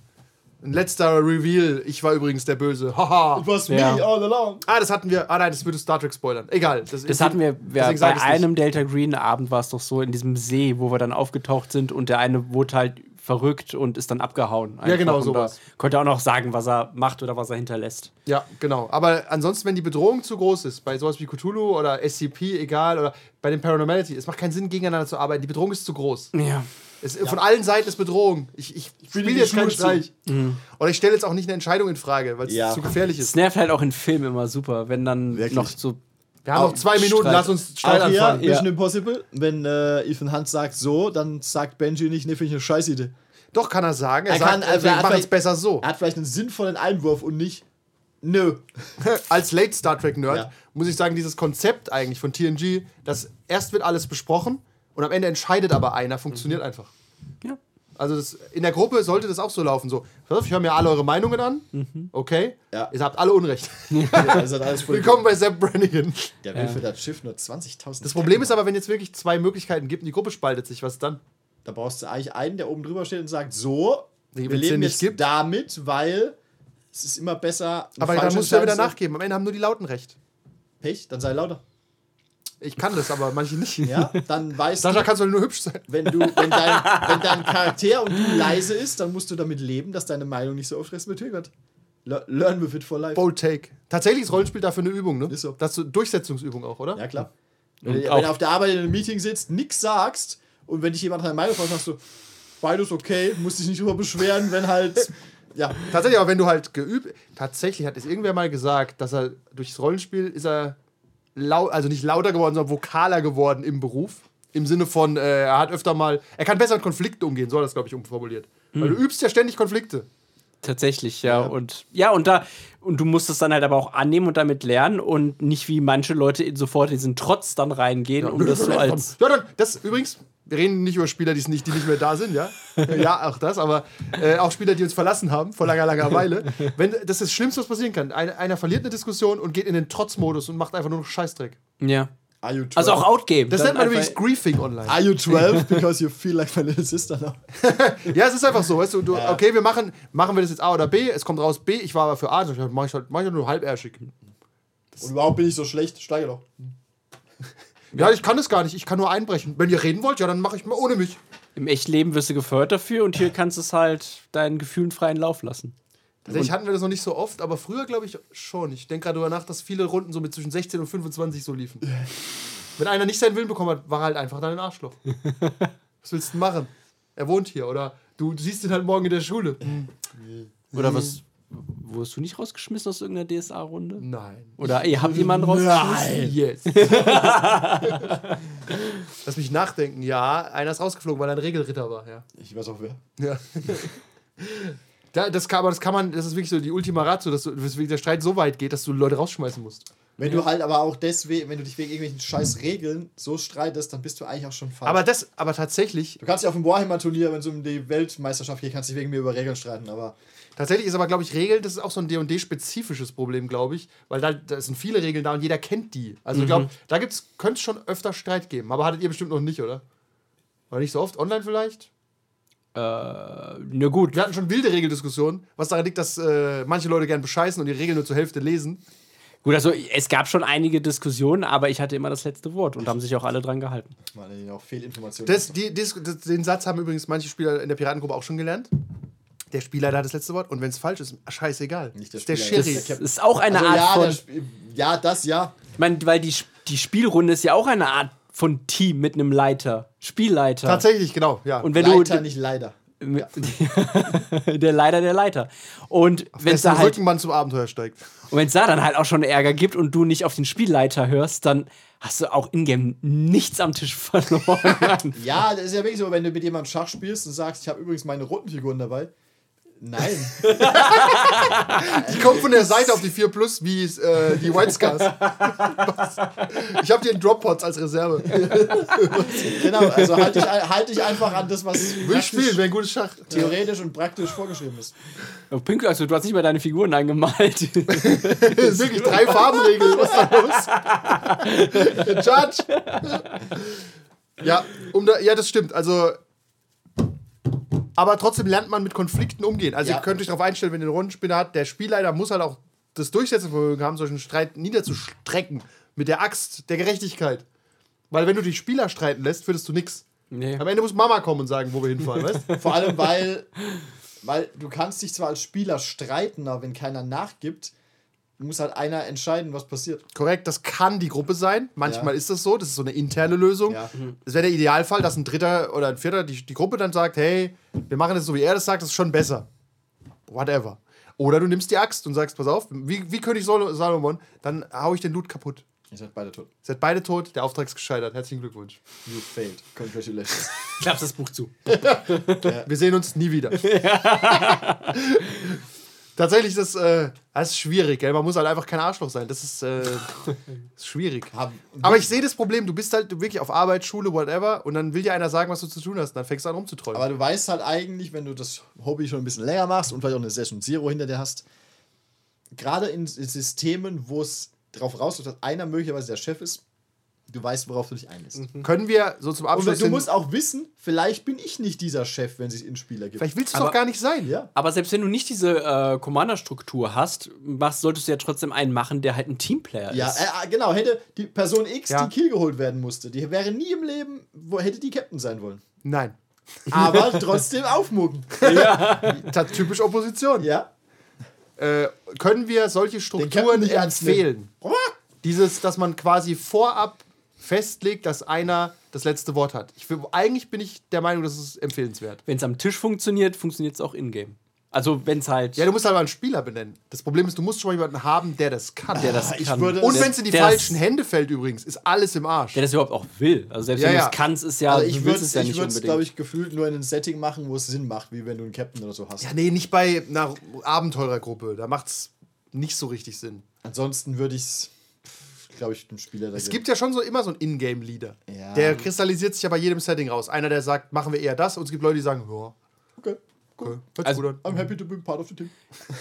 ein letzter Reveal. Ich war übrigens der Böse. Haha. Was Ja. me all along. Ah, das hatten wir. Ah nein, das würde Star Trek spoilern. Egal. Das hatten wir, ja, bei einem Delta Green Abend war es doch so in diesem See, wo wir dann aufgetaucht sind und der eine wurde halt verrückt und ist dann abgehauen. einfach. genau, da Konnte auch noch sagen, was er macht oder was er hinterlässt. Ja, genau. Aber ansonsten, wenn die Bedrohung zu groß ist, bei sowas wie Cthulhu oder SCP, egal, oder bei den Paranormality, es macht keinen Sinn, gegeneinander zu arbeiten. Die Bedrohung ist zu groß. Ja. Es, Von allen Seiten ist Bedrohung. Ich, ich spiele die jetzt keinen. Streich. Oder ich stelle jetzt auch nicht eine Entscheidung in Frage, weil es Ja. zu gefährlich Es ist. nervt halt auch in Filmen immer super, wenn dann Wirklich? noch so. Wir haben noch zwei Minuten, Streit. lass uns Streit Auch hier, anfangen. Mission Impossible, wenn äh, Ethan Hunt sagt so, dann sagt Benji nicht, ne, finde ich eine Scheißidee. Doch, kann er sagen. Er, Er sagt, kann- er wir machen es besser so. Er hat vielleicht einen sinnvollen Einwurf und nicht, nö. Als Late Star Trek Nerd Ja. muss ich sagen, dieses Konzept eigentlich von TNG, dass erst wird alles besprochen und am Ende entscheidet aber einer, funktioniert einfach. Ja. Also das, in der Gruppe sollte das auch so laufen. So, ich höre mir alle eure Meinungen an. Okay? Ja. Ihr habt alle Unrecht. Voll Willkommen bei Sepp Brannigan. Der will für das Schiff nur 20.000. Das Problem ist aber, wenn jetzt wirklich zwei Möglichkeiten gibt und die Gruppe spaltet sich, was dann? Da brauchst du eigentlich einen, der oben drüber steht und sagt, so, Wie, wir leben nicht jetzt gibt? damit, weil es ist immer besser. Aber dann musst du ja wieder nachgeben. Am Ende haben nur die Lauten recht. Pech, dann sei lauter. Ich kann das, aber manche nicht. Ja, dann weißt Sascha du, kannst du nur hübsch sein. wenn, du, wenn, dein, wenn dein Charakter und du leise ist, dann musst du damit leben, dass deine Meinung nicht so oft respektiert wird. Le- Learn with it for life. Bold Take. Tatsächlich ist Rollenspiel dafür eine Übung, ne? Ist so. Das ist so Durchsetzungsübung auch, oder? Ja, klar. Wenn, Und du- auch- wenn du auf der Arbeit in einem Meeting sitzt, nichts sagst und wenn dich jemand deine Meinung fragt, sagst du, beides okay, musst dich nicht drüber beschweren, wenn halt. Ja, Tatsächlich, aber wenn du halt geübt. Tatsächlich hat es irgendwer mal gesagt, dass er durchs Rollenspiel ist er lau also nicht lauter geworden, sondern vokaler geworden im Beruf. Im Sinne von, äh, er hat öfter mal. Er kann besser mit Konflikten umgehen, so hat das, glaube ich, umformuliert. Weil du übst ja ständig Konflikte. Tatsächlich, ja. Und ja, und da, und du musst es dann halt aber auch annehmen und damit lernen und nicht wie manche Leute sofort in diesen Trotz dann reingehen, um das so als. Ja, dann, das übrigens, wir reden nicht über Spieler, die, nicht, die nicht mehr da sind, ja. ja, auch das, aber äh, auch Spieler, die uns verlassen haben, vor langer, langer Weile. Wenn, das ist das Schlimmste, was passieren kann. Ein, einer verliert eine Diskussion und geht in den Trotzmodus und macht einfach nur noch Scheißdreck. Ja. are you 12? Also auch Outgame. Das nennt man übrigens Griefing online. Are you 12 because you feel like my little sister now? Ja, es ist einfach so, weißt du, du okay, wir machen, machen wir das jetzt A oder B, es kommt raus B, ich war aber für A, dann mach ich halt, mach ich halt nur halbärschig. Und überhaupt bin ich so schlecht, steige doch. Ja, ich kann das gar nicht, ich kann nur einbrechen. Wenn ihr reden wollt, ja, dann mache ich mal ohne mich. Im Echtleben wirst du gefördert dafür und hier kannst du es halt deinen Gefühlen freien Lauf lassen. Tatsächlich hatten wir das noch nicht so oft, aber früher glaube ich schon. Ich denke gerade darüber nach, dass viele Runden so mit zwischen 16 und 25 so liefen. Wenn einer nicht seinen Willen bekommen hat, war er halt einfach dann ein Arschloch. Was willst du denn machen? Er wohnt hier oder du siehst ihn halt morgen in der Schule. Oder was? Wurdest du nicht rausgeschmissen aus irgendeiner DSA-Runde? Nein. Oder ihr habt jemanden rausgeschmissen? Yes. Lass mich nachdenken. Ja, einer ist rausgeflogen, weil er ein Regelritter war. Ja. Ich weiß auch wer. ja. Da, das kann, aber das kann man, das ist wirklich so die Ultima Ratio, dass du, weswegen der Streit so weit geht, dass du Leute rausschmeißen musst. Wenn du halt aber auch deswegen, wenn du dich wegen irgendwelchen scheiß Regeln so streitest, dann bist du eigentlich auch schon falsch. Aber das, aber tatsächlich, du kannst ja auf dem Warhammer-Turnier, wenn es um die Weltmeisterschaft geht, kannst du dich wegen mir über Regeln streiten, aber tatsächlich ist aber, glaube ich, Regeln, das ist auch so ein D&D-spezifisches Problem, glaube ich, weil da, da sind viele Regeln da und jeder kennt die. Also ich glaube, da gibt's, könnte es schon öfter Streit geben, aber hattet ihr bestimmt noch nicht, oder? Oder nicht so oft? Online vielleicht? Na gut. Wir hatten schon wilde Regeldiskussionen, was daran liegt, dass äh, manche Leute gern bescheißen und die Regeln nur zur Hälfte lesen. Gut, also es gab schon einige Diskussionen, aber ich hatte immer das letzte Wort und haben sich auch alle dran gehalten. man auch Fehlinformationen. Das, die, das, den Satz haben übrigens manche Spieler in der Piratengruppe auch schon gelernt. Der Spielleiter hat das letzte Wort und wenn es falsch ist, scheißegal. Nicht der ist der Spieler, Schiri. das ist der Das ist auch eine also, Art ja, von. Sp- ja, das ja. Ich meine, weil die, die Spielrunde ist ja auch eine Art von Team mit einem Leiter. Spielleiter. Tatsächlich, genau, ja. Und wenn Leiter, du. nicht leider. der Leiter, der Leiter. Und wenn es da halt. Rückenmann zum Abenteuer steigt. Und wenn es da dann halt auch schon Ärger gibt und du nicht auf den Spielleiter hörst, dann hast du auch in-game nichts am Tisch verloren. Ja, das ist ja wirklich so, wenn du mit jemandem Schach spielst und sagst, ich habe übrigens meine roten Figuren dabei. Nein. Die kommt von der Seite auf die 4 Plus wie äh, die White Scars. ich habe dir einen Drop-Pots als Reserve. genau, also halt dich, halt dich einfach an das, was Will ich spielen, wäre ein gutes Schach. theoretisch und praktisch vorgeschrieben ist. Oh, Pinkel, also du hast nicht mal deine Figuren eingemalt. Wirklich drei Farbenregeln. Was ist da los? Judge. Ja, um da, ja, das stimmt. Also. Aber trotzdem lernt man mit Konflikten umgehen. Also Ja. ihr könnt euch darauf einstellen, wenn ihr einen Rundenspinner habt, der Spielleiter muss halt auch das Durchsetzungsvermögen haben, solchen Streit niederzustrecken. Mit der Axt der Gerechtigkeit. Weil wenn du die Spieler streiten lässt, findest du nichts. nee. Am Ende muss Mama kommen und sagen, wo wir hinfahren, weißt du? Vor allem, weil, weil du kannst dich zwar als Spieler streiten, aber wenn keiner nachgibt, muss halt einer entscheiden, was passiert. Korrekt, das kann die Gruppe sein. Manchmal Ja. ist das so, das ist so eine interne Lösung. Ja. Das wäre der Idealfall, dass ein Dritter oder ein Vierter die, die Gruppe dann sagt, hey, wir machen das so, wie er das sagt, das ist schon besser. Whatever. Oder du nimmst die Axt und sagst, pass auf, wie, wie König Salomon, dann hau ich den Loot kaputt. Ihr seid beide tot. Ihr seid beide tot, der Auftrag ist gescheitert. Herzlichen Glückwunsch. You failed. Congratulations. Klappst das Buch zu. Wir sehen uns nie wieder. Tatsächlich ist das, äh, das ist schwierig, gell? Man muss halt einfach kein Arschloch sein. Das ist, äh, ist schwierig. Aber ich sehe das Problem, du bist halt wirklich auf Arbeit, Schule, whatever, und dann will dir einer sagen, was du zu tun hast. Und dann fängst du an rumzuträumen. Aber du weißt halt eigentlich, wenn du das Hobby schon ein bisschen länger machst und vielleicht auch eine Session Zero hinter dir hast, gerade in Systemen, wo es darauf rausläuft, dass einer möglicherweise der Chef ist, du weißt, worauf du dich einlässt. Können wir so zum Und Abschluss. du hin- musst auch wissen, vielleicht bin ich nicht dieser Chef, wenn es in Spieler gibt. vielleicht willst du es doch gar nicht sein. ja. Aber selbst wenn du nicht diese äh, Commander-Struktur hast, machst, solltest du ja trotzdem einen machen, der halt ein Teamplayer Ja, ist. äh, genau, hätte die Person X, Ja. die Kill geholt werden musste, die wäre nie im Leben, wo hätte die Captain sein wollen. Nein. Aber trotzdem aufmucken. Ta- Typisch Opposition. Ja. Äh, können wir solche Strukturen nicht ernst nehmen. empfehlen? Dieses, dass man quasi vorab festlegt, dass einer das letzte Wort hat. Ich, will- eigentlich bin ich der Meinung, das ist empfehlenswert. Wenn es am Tisch funktioniert, funktioniert es auch in-game. Also wenn es halt. Ja, du musst halt mal einen Spieler benennen. Das Problem ist, du musst schon mal jemanden haben, der das kann. der das Ich kann. würde- Und wenn es in die falschen das, Hände fällt übrigens, ist alles im Arsch. Der das überhaupt auch will. Also selbst Ja, wenn ja. du es kannst, ist ja. Also ich würde es es, ja ich nicht unbedingt. glaube ich, gefühlt nur in einem Setting machen, wo es Sinn macht, wie wenn du einen Captain oder so hast. Ja, nee, nicht bei einer Abenteurergruppe. Da macht's nicht so richtig Sinn. Ansonsten würde ich es, glaube ich, dem Spieler da Es gibt ja schon so immer so einen Ingame-Leader. Ja. Der kristallisiert sich ja bei jedem Setting raus. Einer, der sagt, machen wir eher das. Und es gibt Leute, die sagen, ja, Okay, okay, hört Also- gut an. I'm happy to be part of the team.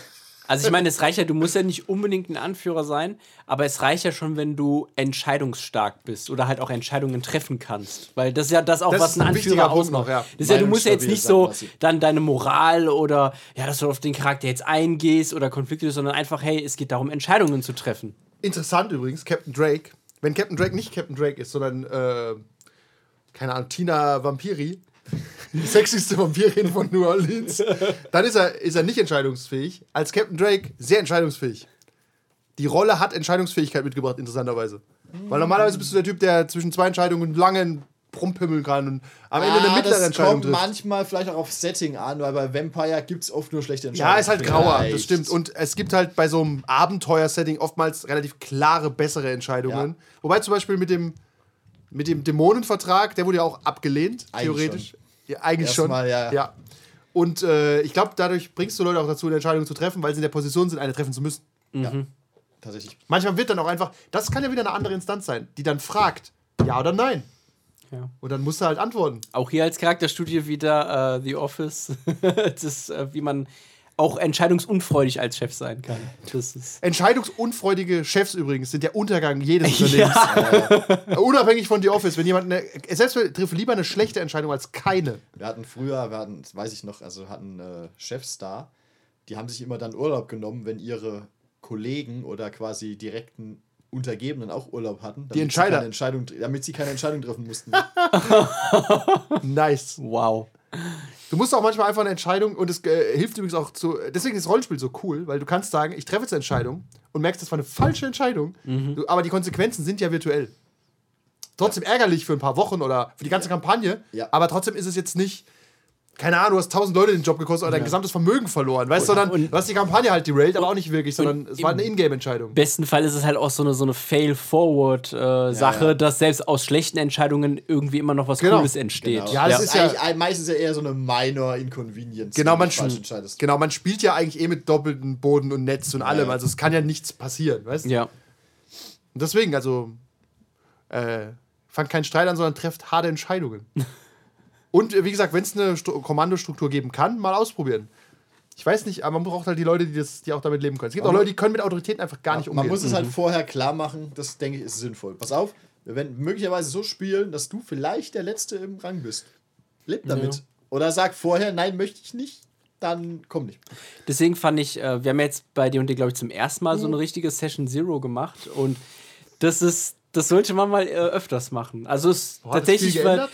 Also ich meine, es reicht ja, du musst ja nicht unbedingt ein Anführer sein, aber es reicht ja schon, wenn du entscheidungsstark bist oder halt auch Entscheidungen treffen kannst. Weil das ist ja das auch, Das was ein ein Anführer Punkt noch, ausmacht. ja. Das ist ja, du musst ja jetzt nicht so dann deine Moral oder ja, dass du auf den Charakter jetzt eingehst oder Konflikte, sondern einfach, hey, es geht darum, Entscheidungen zu treffen. Interessant übrigens, Captain Drake. Wenn Captain Drake nicht Captain Drake ist, sondern, äh, keine Ahnung, Tina Vampiri, die sexyste Vampirin von New Orleans, dann ist er, ist er nicht entscheidungsfähig. Als Captain Drake sehr entscheidungsfähig. Die Rolle hat Entscheidungsfähigkeit mitgebracht, interessanterweise. Weil normalerweise bist du der Typ, der zwischen zwei Entscheidungen lange rumpimmeln kann und am Ende eine Ah, mittlere das Entscheidung kommt trifft. manchmal vielleicht auch auf Setting an, weil bei Vampire gibt es oft nur schlechte Entscheidungen. Ja, ist halt grauer, das stimmt. Und es gibt halt bei so einem Abenteuer-Setting oftmals relativ klare, bessere Entscheidungen. Ja. Wobei zum Beispiel mit dem, mit dem Dämonenvertrag, der wurde ja auch abgelehnt, Eigentlich theoretisch. Ja, eigentlich schon. Erstmal, ja. Und äh, ich glaube, dadurch bringst du Leute auch dazu, eine Entscheidung zu treffen, weil sie in der Position sind, eine treffen zu müssen. ja, tatsächlich. Manchmal wird dann auch einfach, das kann ja wieder eine andere Instanz sein, die dann fragt, ja oder nein. Ja. Und dann musst du halt antworten. Auch hier als Charakterstudie wieder äh, The Office. das ist, äh, wie man auch entscheidungsunfreudig als Chef sein kann. Das ist. Entscheidungsunfreudige Chefs übrigens sind der Untergang jedes Unternehmens. Äh, Unabhängig von The Office, wenn jemand eine, selbst trifft lieber eine schlechte Entscheidung als keine. Wir hatten früher, wir hatten, das weiß ich noch, also hatten äh, Chefs da, die haben sich immer dann Urlaub genommen, wenn ihre Kollegen oder quasi direkten Untergebenen auch Urlaub hatten. damit sie Entscheider. keine Entscheidung, damit sie keine Entscheidung treffen mussten. Nice. Wow. Du musst auch manchmal einfach eine Entscheidung, und es äh, hilft übrigens auch zu, deswegen ist Rollenspiel so cool, weil du kannst sagen, ich treffe jetzt eine Entscheidung und merkst, das war eine falsche Entscheidung, du, aber die Konsequenzen sind ja virtuell. Trotzdem ärgerlich für ein paar Wochen oder für die ganze Kampagne, Ja. aber trotzdem ist es jetzt nicht, keine Ahnung, du hast tausend Leute den Job gekostet oder dein gesamtes Vermögen verloren, weißt du, sondern und- du hast die Kampagne halt derailed, aber auch nicht wirklich, sondern es war eine Ingame-Entscheidung. Im besten Fall ist es halt auch so eine, so eine Fail-Forward-Sache, ja. dass selbst aus schlechten Entscheidungen irgendwie immer noch was Genau. Cooles entsteht. Genau. Ja, das ist ja- meistens ja eher so eine minor Inconvenience. Genau wenn man, du falsch sp- entscheidest. genau, man spielt ja eigentlich eh mit doppeltem Boden und Netz und allem, ja. also es kann ja nichts passieren, weißt du? Ja. Und deswegen, also, äh, fangt keinen Streit an, sondern trefft harte Entscheidungen. Und äh, wie gesagt, wenn es eine Stru Kommandostruktur geben kann, mal ausprobieren. Ich weiß nicht, aber man braucht halt die Leute, die, das, die auch damit leben können. Es gibt auch Man- Leute, die können mit Autoritäten einfach gar nicht umgehen. Man muss es halt vorher klar machen, das denke ich ist sinnvoll. Pass auf, wir werden möglicherweise so spielen, dass du vielleicht der Letzte im Rang bist. Leb damit. Oder sag vorher, nein, möchte ich nicht, dann komm nicht. Deswegen fand ich, äh, wir haben jetzt bei D&D, glaube ich, zum ersten Mal so Mhm. eine richtige Session Zero gemacht und das ist, das sollte man mal äh, öfters machen. Also es Boah, hat das tatsächlich, viel weil?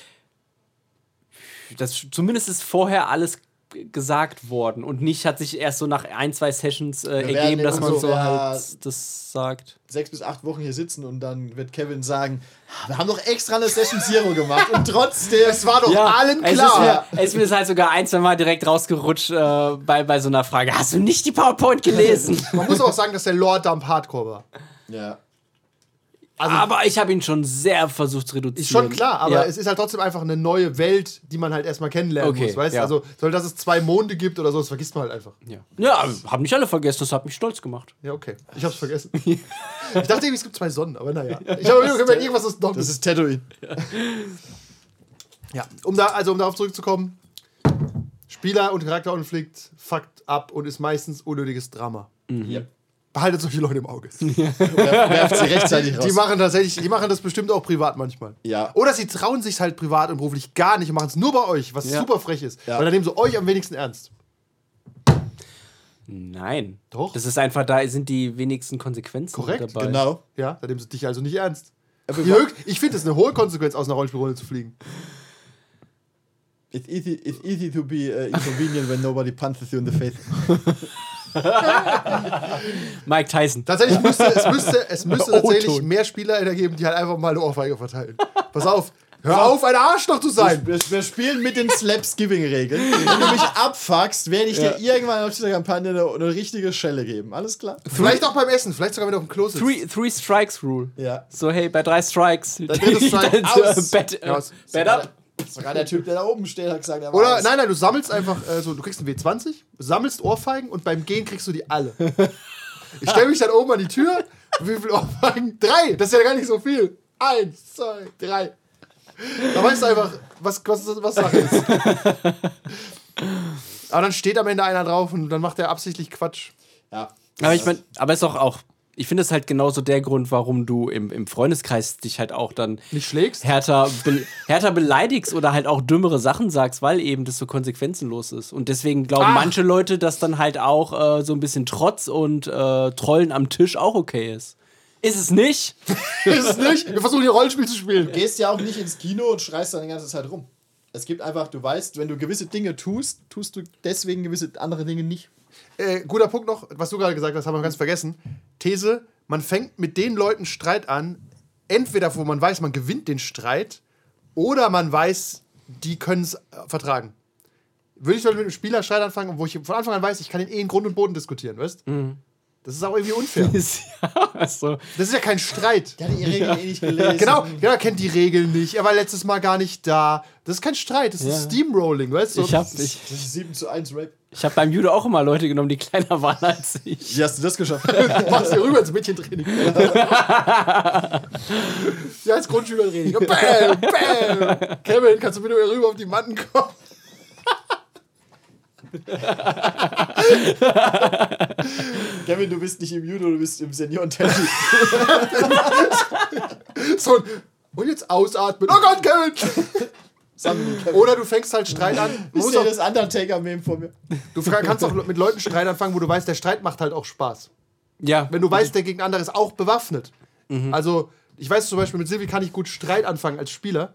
Das zumindest ist vorher alles gesagt worden und nicht hat sich erst so nach ein, zwei Sessions äh, ergeben, dass man so, so ja, halt das sagt. Sechs bis acht Wochen hier sitzen und dann wird Kevin sagen, "Ah, wir haben doch extra eine Session Zero gemacht und trotzdem. Es war doch allen es klar. Ist mir, es ist mir halt sogar ein, zwei Mal direkt rausgerutscht äh, bei, bei so einer Frage. Hast du nicht die PowerPoint gelesen? Man muss auch sagen, dass der Lore-Dump Hardcore war. Ja. Aber ich habe ihn schon sehr versucht zu reduzieren. Ist schon klar, aber Ja. es ist halt trotzdem einfach eine neue Welt, die man halt erstmal kennenlernen Okay, muss, weißt du? ja. Also, soll dass es zwei Monde gibt oder so, das vergisst man halt einfach. Ja, ja haben nicht alle vergessen, das hat mich stolz gemacht. Ja, okay. Ich hab's vergessen. ich dachte irgendwie, es gibt zwei Sonnen, aber naja. Ich habe irgendwas ist noch. Das ist Tatooine. Ja, um da, also um darauf zurückzukommen, Spieler und Charakterkonflikt fuckt ab und ist meistens unnötiges Drama. Ja. Behaltet solche Leute im Auge. Werf, werft sie rechtzeitig raus. Die machen tatsächlich, die machen das bestimmt auch privat manchmal. Ja. Oder sie trauen sich halt privat und beruflich gar nicht und machen es nur bei euch, was Ja. super frech ist. Ja. Weil dann nehmen sie euch am wenigsten ernst. Nein. Doch. Das ist einfach, da sind die wenigsten Konsequenzen Korrekt, dabei. Genau. Ja, dann nehmen sie dich also nicht ernst. Höchst- Ich finde es eine hohe Konsequenz, aus einer Rollenspielrunde zu fliegen. It's easy, it's easy to be uh, inconvenient when nobody punches you in the face. Mike Tyson. Tatsächlich müsste es müsste, es müsste tatsächlich mehr Spieler geben, die halt einfach mal eine Ohrfeige verteilen. Pass auf, hör auf, ein Arschloch zu sein. Wir, wir spielen mit den Slaps-Giving-Regeln. Wenn du mich abfuckst, werde ich dir irgendwann auf dieser Kampagne eine, eine richtige Schelle geben. Alles klar? Vielleicht auch beim Essen, vielleicht sogar, wenn du auf dem Klo sitzt. Three, three Strikes Rule. Ja. So, hey, bei drei Strikes. Der dritte Strike aus. Bet, äh, Aus. bet up. Sogar der Typ, der da oben steht, hat gesagt, er war Oder, nein, nein, du sammelst einfach, äh, so, du kriegst einen W20, sammelst Ohrfeigen und beim Gehen kriegst du die alle. Ich stelle mich dann oben an die Tür. Wie viele Ohrfeigen? Drei! Das ist ja gar nicht so viel. Eins, zwei, drei. Da weißt du einfach, was, was, was Sache ist. Aber dann steht am Ende einer drauf und dann macht er absichtlich Quatsch. Ja. Aber ich meine, aber ist doch auch, ich finde es halt genauso der Grund, warum du im, im Freundeskreis dich halt auch dann Nicht schlägst? härter, be härter beleidigst oder halt auch dümmere Sachen sagst, weil eben das so konsequenzenlos ist. Und deswegen glauben Ah. manche Leute, dass dann halt auch äh, so ein bisschen Trotz und äh, Trollen am Tisch auch okay ist. Ist es nicht? ist es nicht? Wir versuchen hier Rollenspiel zu spielen. Du gehst ja auch nicht ins Kino und schreist dann die ganze Zeit rum. Es gibt einfach, du weißt, wenn du gewisse Dinge tust, tust du deswegen gewisse andere Dinge nicht. Äh, guter Punkt noch, was du gerade gesagt hast, haben wir ganz vergessen. These: Man fängt mit den Leuten Streit an, entweder, wo man weiß, man gewinnt den Streit, oder man weiß, die können es vertragen. Würde ich mit einem Spieler Streit anfangen, wo ich von Anfang an weiß, ich kann den eh in Grund und Boden diskutieren, weißt? Das ist auch irgendwie unfair. ja, also, Das ist ja kein Streit. Der hat die Regeln eh nicht gelesen. Genau, genau, er kennt die Regeln nicht. Er war letztes Mal gar nicht da. Das ist kein Streit, das Ja. ist Steamrolling, weißt du? ich habe Das ich, ist, das ist 7 zu 1 Rape. ich hab beim Judo auch immer Leute genommen, die kleiner waren als ich. Wie hast du das geschafft? machst du rüber ins Mädchentraining. ja, als Grundschülertraining. Bam, bam. Kevin, kannst du bitte rüber auf die Matten kommen? Kevin, du bist nicht im Judo, du bist im Senioren-Tennis. So, und jetzt ausatmen. Oh Gott, Kevin! Oder du fängst halt Streit an. Du auch, das Undertaker-Meme vor mir? du kannst auch mit Leuten Streit anfangen, wo du weißt, der Streit macht halt auch Spaß. Ja, Wenn du weißt, der gegen andere ist auch bewaffnet. Also, ich weiß zum Beispiel, mit Silvi kann ich gut Streit anfangen als Spieler,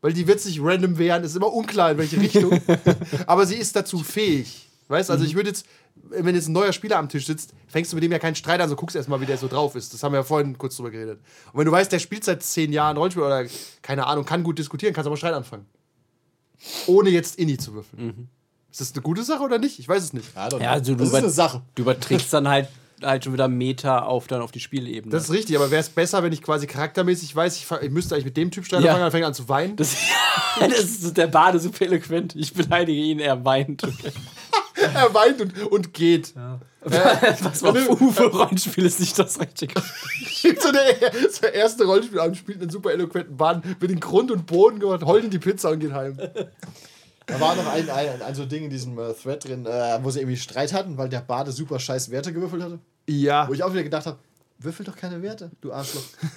weil die wird sich random wehren, ist immer unklar in welche Richtung. aber sie ist dazu fähig. Weißt du, also ich würde jetzt, wenn jetzt ein neuer Spieler am Tisch sitzt, fängst du mit dem ja keinen Streit an, so guckst erstmal, wie der so drauf ist. Das haben wir ja vorhin kurz drüber geredet. Und wenn du weißt, der spielt seit zehn Jahren Rollenspiel oder keine Ahnung, kann gut diskutieren, kannst du aber Streit anfangen. Ohne jetzt Inni zu würfeln. Ist das eine gute Sache oder nicht? Ich weiß es nicht. Ja, also du das ist eine Sache. du überträgst dann halt, halt schon wieder Meta auf, dann auf die Spielebene. Das ist richtig, aber wäre es besser, wenn ich quasi charaktermäßig weiß, ich, ich müsste eigentlich mit dem Typ Streit Ja. anfangen, dann fängt an zu weinen. Das, das ist der Bade super eloquent. Ich beleidige ihn, er weint. er weint und, und geht. Was war Uwe-Rollenspiel ist nicht das Richtige. so der, der erste Rollenspielabend spielt einen super eloquenten Bahn, wird in Grund und Boden gemacht, heult in die Pizza und geht heim. Da war noch ein, ein, ein so Ding in diesem äh, Thread drin, äh, wo sie irgendwie Streit hatten, weil der Bade super scheiß Werte gewürfelt hatte. Ja. Wo ich auch wieder gedacht habe, würfel doch keine Werte, du Arschloch.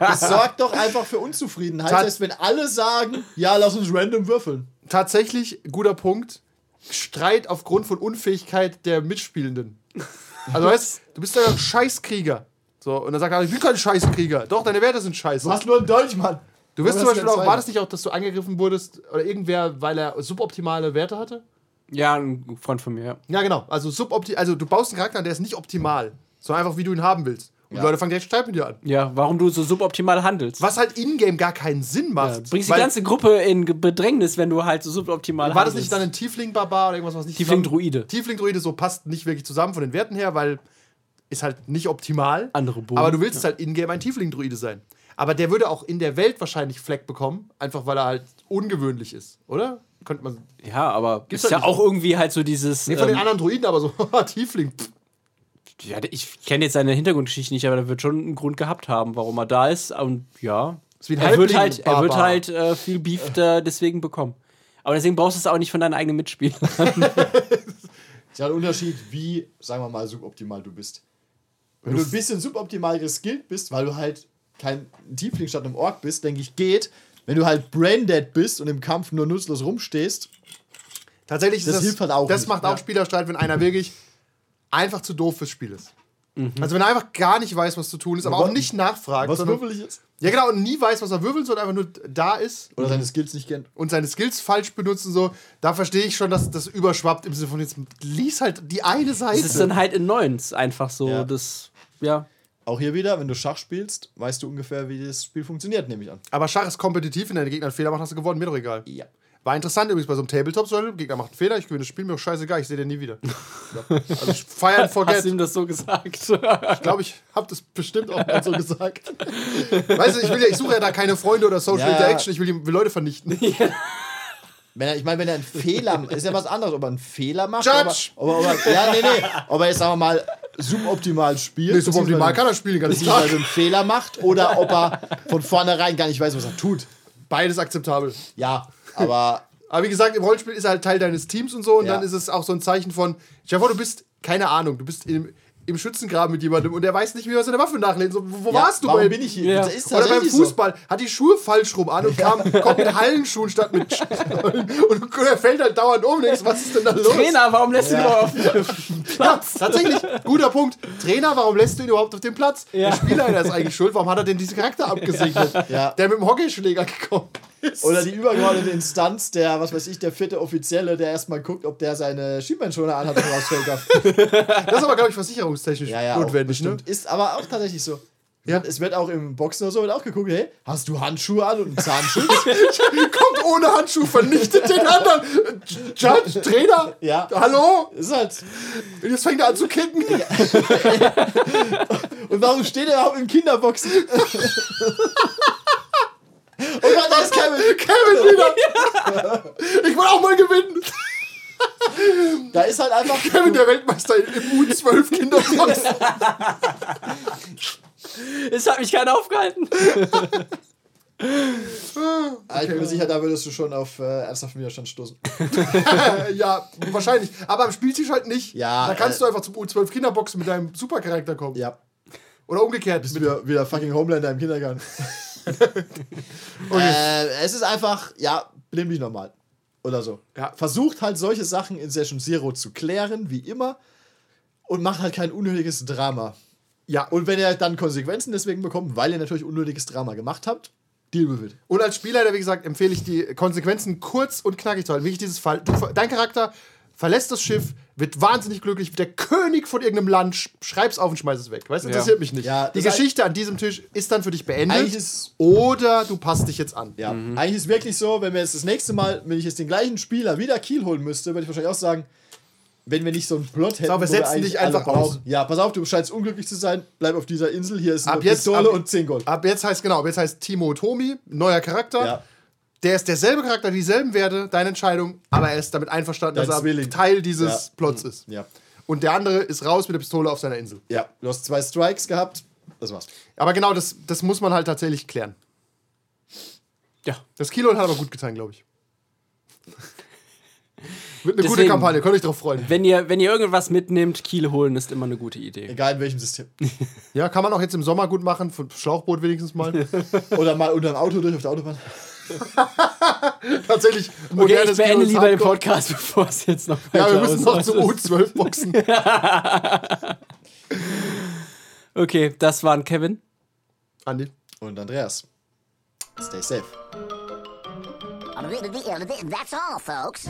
das sorgt doch einfach für Unzufriedenheit. Tat- Das heißt, wenn alle sagen, ja, lass uns random würfeln. Tatsächlich, guter Punkt. Streit aufgrund von Unfähigkeit der Mitspielenden. Also weißt du, bist ja ein Scheißkrieger. So, und dann sagt er, ich bin kein Scheißkrieger. Doch, deine Werte sind scheiße. Du hast nur einen Dolch, Mann. Du wirst Was zum Beispiel auch, war das nicht auch, dass du angegriffen wurdest oder irgendwer, weil er suboptimale Werte hatte? Ja, ein Freund von mir, ja. Ja, genau. Also, subopti also du baust einen Charakter an, der ist nicht optimal, sondern einfach, wie du ihn haben willst. Und Ja. die Leute fangen direkt Streit mit dir an. Ja, warum du so suboptimal handelst. Was halt in-game gar keinen Sinn Ja, macht. du bringst die ganze Gruppe in Bedrängnis, wenn du halt so suboptimal War das handelst. nicht dann ein Tiefling-Barbar oder irgendwas, was nicht Tiefling-Druide. Tiefling-Druide, so passt nicht wirklich zusammen von den Werten her, weil ist halt nicht optimal. Andere Bogen, Aber du willst halt in-game ein Tiefling-Druide sein. Aber der würde auch in der Welt wahrscheinlich Fleck bekommen, einfach weil er halt ungewöhnlich ist, oder? Könnte man. Ja, aber Gibt's ist ja auch irgendwie halt so dieses. Nee, von den ähm, anderen Druiden, aber so, Tiefling. pff. ja, ich kenne jetzt seine Hintergrundgeschichte nicht, aber der wird schon einen Grund gehabt haben, warum er da ist. Und ja, Ist er wird halt, er wird halt äh, viel Beef da deswegen bekommen. Aber deswegen brauchst du es auch nicht von deinen eigenen Mitspielern. Ist ja ein Unterschied, wie, sagen wir mal, suboptimal du bist. Wenn du ein bisschen suboptimal geskillt bist, weil du halt kein Tiefling statt einem Ork bist, denke ich, geht. Wenn du halt braindead bist und im Kampf nur nutzlos rumstehst, Tatsächlich ist Das das, hilft halt auch Das nicht, macht ja. auch Spielerstreit, wenn einer wirklich einfach zu doof fürs Spiel ist. Mhm. Also wenn er einfach gar nicht weiß, was zu tun ist, aber auch nicht nachfragt. was sondern- würfel ich jetzt? Ja, genau, und nie weiß, was er würfeln soll, einfach nur da ist Oder seine Skills nicht kennt. und seine Skills falsch benutzen, so, da verstehe ich schon, dass das überschwappt im Sinne von jetzt lies halt die eine Seite. Das ist dann halt in Neuns einfach so. Ja. Das, ja. Auch hier wieder, wenn du Schach spielst, weißt du ungefähr, wie das Spiel funktioniert, nehme ich an. aber Schach ist kompetitiv, wenn deine Gegner einen Fehler machen, hast du gewonnen, mir doch egal. Ja. War interessant übrigens bei so einem Tabletop, so, Gegner macht einen Fehler, ich gewinne das Spiel, mir doch scheißegal, ich sehe den nie wieder. Ja. Also ich fire and Hast forget. du ihm das so gesagt? Ich glaube, ich habe das bestimmt auch mal so gesagt. Weißt du, ich, will ja, ich suche ja da keine Freunde oder Social Ja. Interaction, ich will, die, will Leute vernichten. Wenn er, ich meine, wenn er einen Fehler ist ja was anderes, ob er einen Fehler macht. Judge! Ob er, ob er, ob er, ja, nee, nee. Ob er jetzt, sagen wir mal, suboptimal spielt. Nee, suboptimal kann er spielen, ganz klar. einen Fehler macht oder ob er von vornherein gar nicht weiß, was er tut. Beides akzeptabel. Ja, aber Aber wie gesagt, im Rollenspiel ist er halt Teil deines Teams und so und Ja. dann ist es auch so ein Zeichen von, dir vor, du bist, keine Ahnung, du bist im, im Schützengraben mit jemandem und der weiß nicht, wie er seine Waffe nachlegen soll. Wo, ja, warst du? warum bei- bin ich hier? Ja. Das ist Oder beim Fußball hat die Schuhe falsch rum an und kam, kommt mit Hallenschuhen statt mit Stollen und, und er fällt halt dauernd um. Denkst, was ist denn da los? Trainer, warum lässt du ihn Ja. auf dem Platz? Tatsächlich, guter Punkt. Trainer, warum lässt du ihn überhaupt auf den Platz? Ja. Der Spielleiter ist eigentlich schuld. Warum hat er denn diesen Charakter abgesegnet? Ja. Der mit dem Hockeyschläger gekommen ist. Oder die übergeordnete Instanz, der, was weiß ich, der vierte Offizielle, der erstmal guckt, ob der seine Schienbeinschoner anhat und rausfällt das ist aber, glaube ich, versicherungstechnisch Ja, ja, notwendig. Ne? Ist aber auch tatsächlich so. Ja. Es wird auch im Boxen oder so wird auch geguckt, hey, hast du Handschuhe an und einen Zahnschutz? Kommt ohne Handschuh, vernichtet den anderen. Judge, Trainer. Ja. Hallo? ist halt. Und jetzt fängt er an zu kicken. Und warum steht er überhaupt im Kinderboxen? Oh Gott, da ist Kevin. Kevin wieder. Ich will auch mal gewinnen. Da ist halt einfach. Kevin, der Weltmeister im U12 Kinderbox. Es hat mich keiner aufgehalten. Ah, ich bin mir sicher, da würdest du schon auf äh, ernsthaften Widerstand stoßen. ja, wahrscheinlich. Aber am Spieltisch halt nicht. Ja, Da kannst äh, du einfach zum U12 Kinderboxen mit deinem Supercharakter kommen. Ja. Oder umgekehrt. Bist wieder, wieder fucking Homelander im Kindergarten. äh, es ist einfach, ja, blind wie normal. Oder so. Ja. Versucht halt solche Sachen in Session Zero zu klären, wie immer. Und macht halt kein unnötiges Drama. ja, und, wenn ihr dann Konsequenzen deswegen bekommt, weil ihr natürlich unnötiges Drama gemacht habt, deal with it. und als Spielleiter, wie gesagt, empfehle ich die Konsequenzen kurz und knackig zu halten. Wirklich dieses Fall. Dein Charakter verlässt das Schiff, wird wahnsinnig glücklich, wird der König von irgendeinem Land, sch- schreib's auf und schmeiß es weg. Weißt du, Ja. interessiert mich nicht. Ja, die Geschichte an diesem Tisch ist dann für dich beendet. Eigentlich ist- oder du passt dich jetzt an. Ja, eigentlich ist wirklich so, wenn wir jetzt das nächste Mal, wenn ich jetzt den gleichen Spieler wieder Kiel holen müsste, würde ich wahrscheinlich auch sagen, wenn wir nicht so einen Plot hätten, Sag, wir setzen eigentlich dich einfach brauchen. Ja, pass auf, du scheinst unglücklich zu sein, bleib auf dieser Insel, hier ist eine Ab jetzt, Pistole ab, und 10 Gold. Ab jetzt heißt, genau, ab jetzt heißt Timo Tomi, neuer Charakter. Ja. Der ist derselbe Charakter, dieselben Werte, deine Entscheidung, aber er ist damit einverstanden, Dein dass er Zwilling. Teil dieses Ja. Plots ist. Ja. Und der andere ist raus mit der Pistole auf seiner Insel. Ja, du hast zwei Strikes gehabt, das war's. Aber genau, das, das muss man halt tatsächlich klären. Ja. Das Kilo hat aber gut getan, glaube ich. Wird eine gute Deswegen- Kampagne, könnt euch drauf freuen. Wenn ihr, wenn ihr irgendwas mitnehmt, Kiel holen ist immer eine gute Idee. Egal in welchem System. Ja, kann man auch jetzt im Sommer gut machen, für Schlauchboot wenigstens mal. Oder mal unter dem Auto durch auf der Autobahn. Tatsächlich Okay, modernes ich beende lieber den. Podcast, bevor es jetzt noch Ja, wir weiter müssen noch ausartet. U12 boxen. Okay, das waren Kevin. Andi. Und Andreas. Stay safe. That's all, folks.